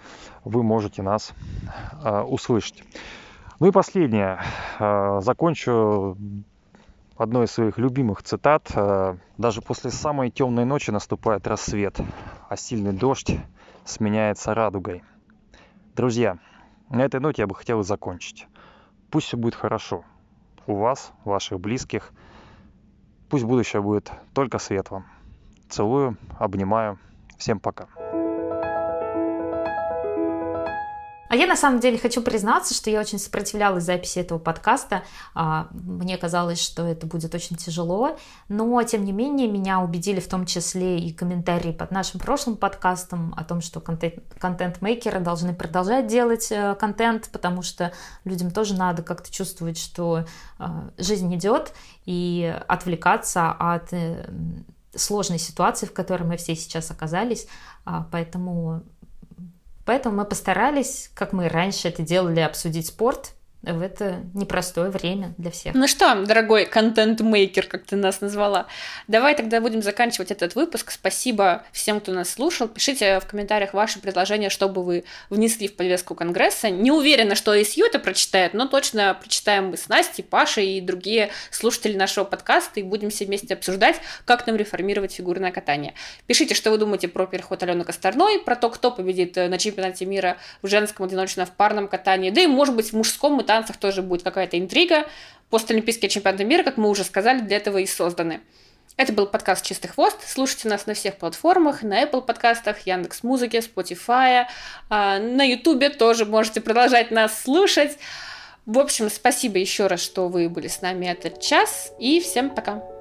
вы можете нас услышать. Ну и последнее. Закончу одной из своих любимых цитат. Э, «Даже после самой темной ночи наступает рассвет, а сильный дождь сменяется радугой». Друзья, на этой ноте я бы хотел и закончить. Пусть все будет хорошо. У вас, ваших близких. Пусть будущее будет только светлым. Целую, обнимаю. Всем пока.
А я на самом деле хочу признаться, что я очень сопротивлялась записи этого подкаста. А, мне казалось, что это будет очень тяжело, но тем не менее меня убедили в том числе и комментарии под нашим прошлым подкастом о том, что контент-мейкеры должны продолжать делать э, контент, потому что людям тоже надо как-то чувствовать, что э, жизнь идет, и отвлекаться от э, сложной ситуации, в которой мы все сейчас оказались. А, поэтому Поэтому мы постарались, как мы раньше это делали, обсудить спорт, в это непростое время для всех.
Ну что, дорогой контент-мейкер, как ты нас назвала, давай тогда будем заканчивать этот выпуск. Спасибо всем, кто нас слушал. Пишите в комментариях ваши предложения, чтобы вы внесли в повестку Конгресса. Не уверена, что ИСЮ это прочитает, но точно прочитаем мы с Настей, Пашей и другие слушатели нашего подкаста и будем все вместе обсуждать, как нам реформировать фигурное катание. Пишите, что вы думаете про переход Алены Косторной, про то, кто победит на чемпионате мира в женском одиночном в парном катании, да и, может быть, в мужском и танцах тоже будет какая-то интрига. Постолимпийские чемпионаты мира, как мы уже сказали, для этого и созданы. Это был подкаст «Чистый хвост». Слушайте нас на всех платформах, на Apple подкастах, Яндекс Музыке, Spotify, а, на Ютубе тоже можете продолжать нас слушать. В общем, спасибо еще раз, что вы были с нами этот час, и всем пока.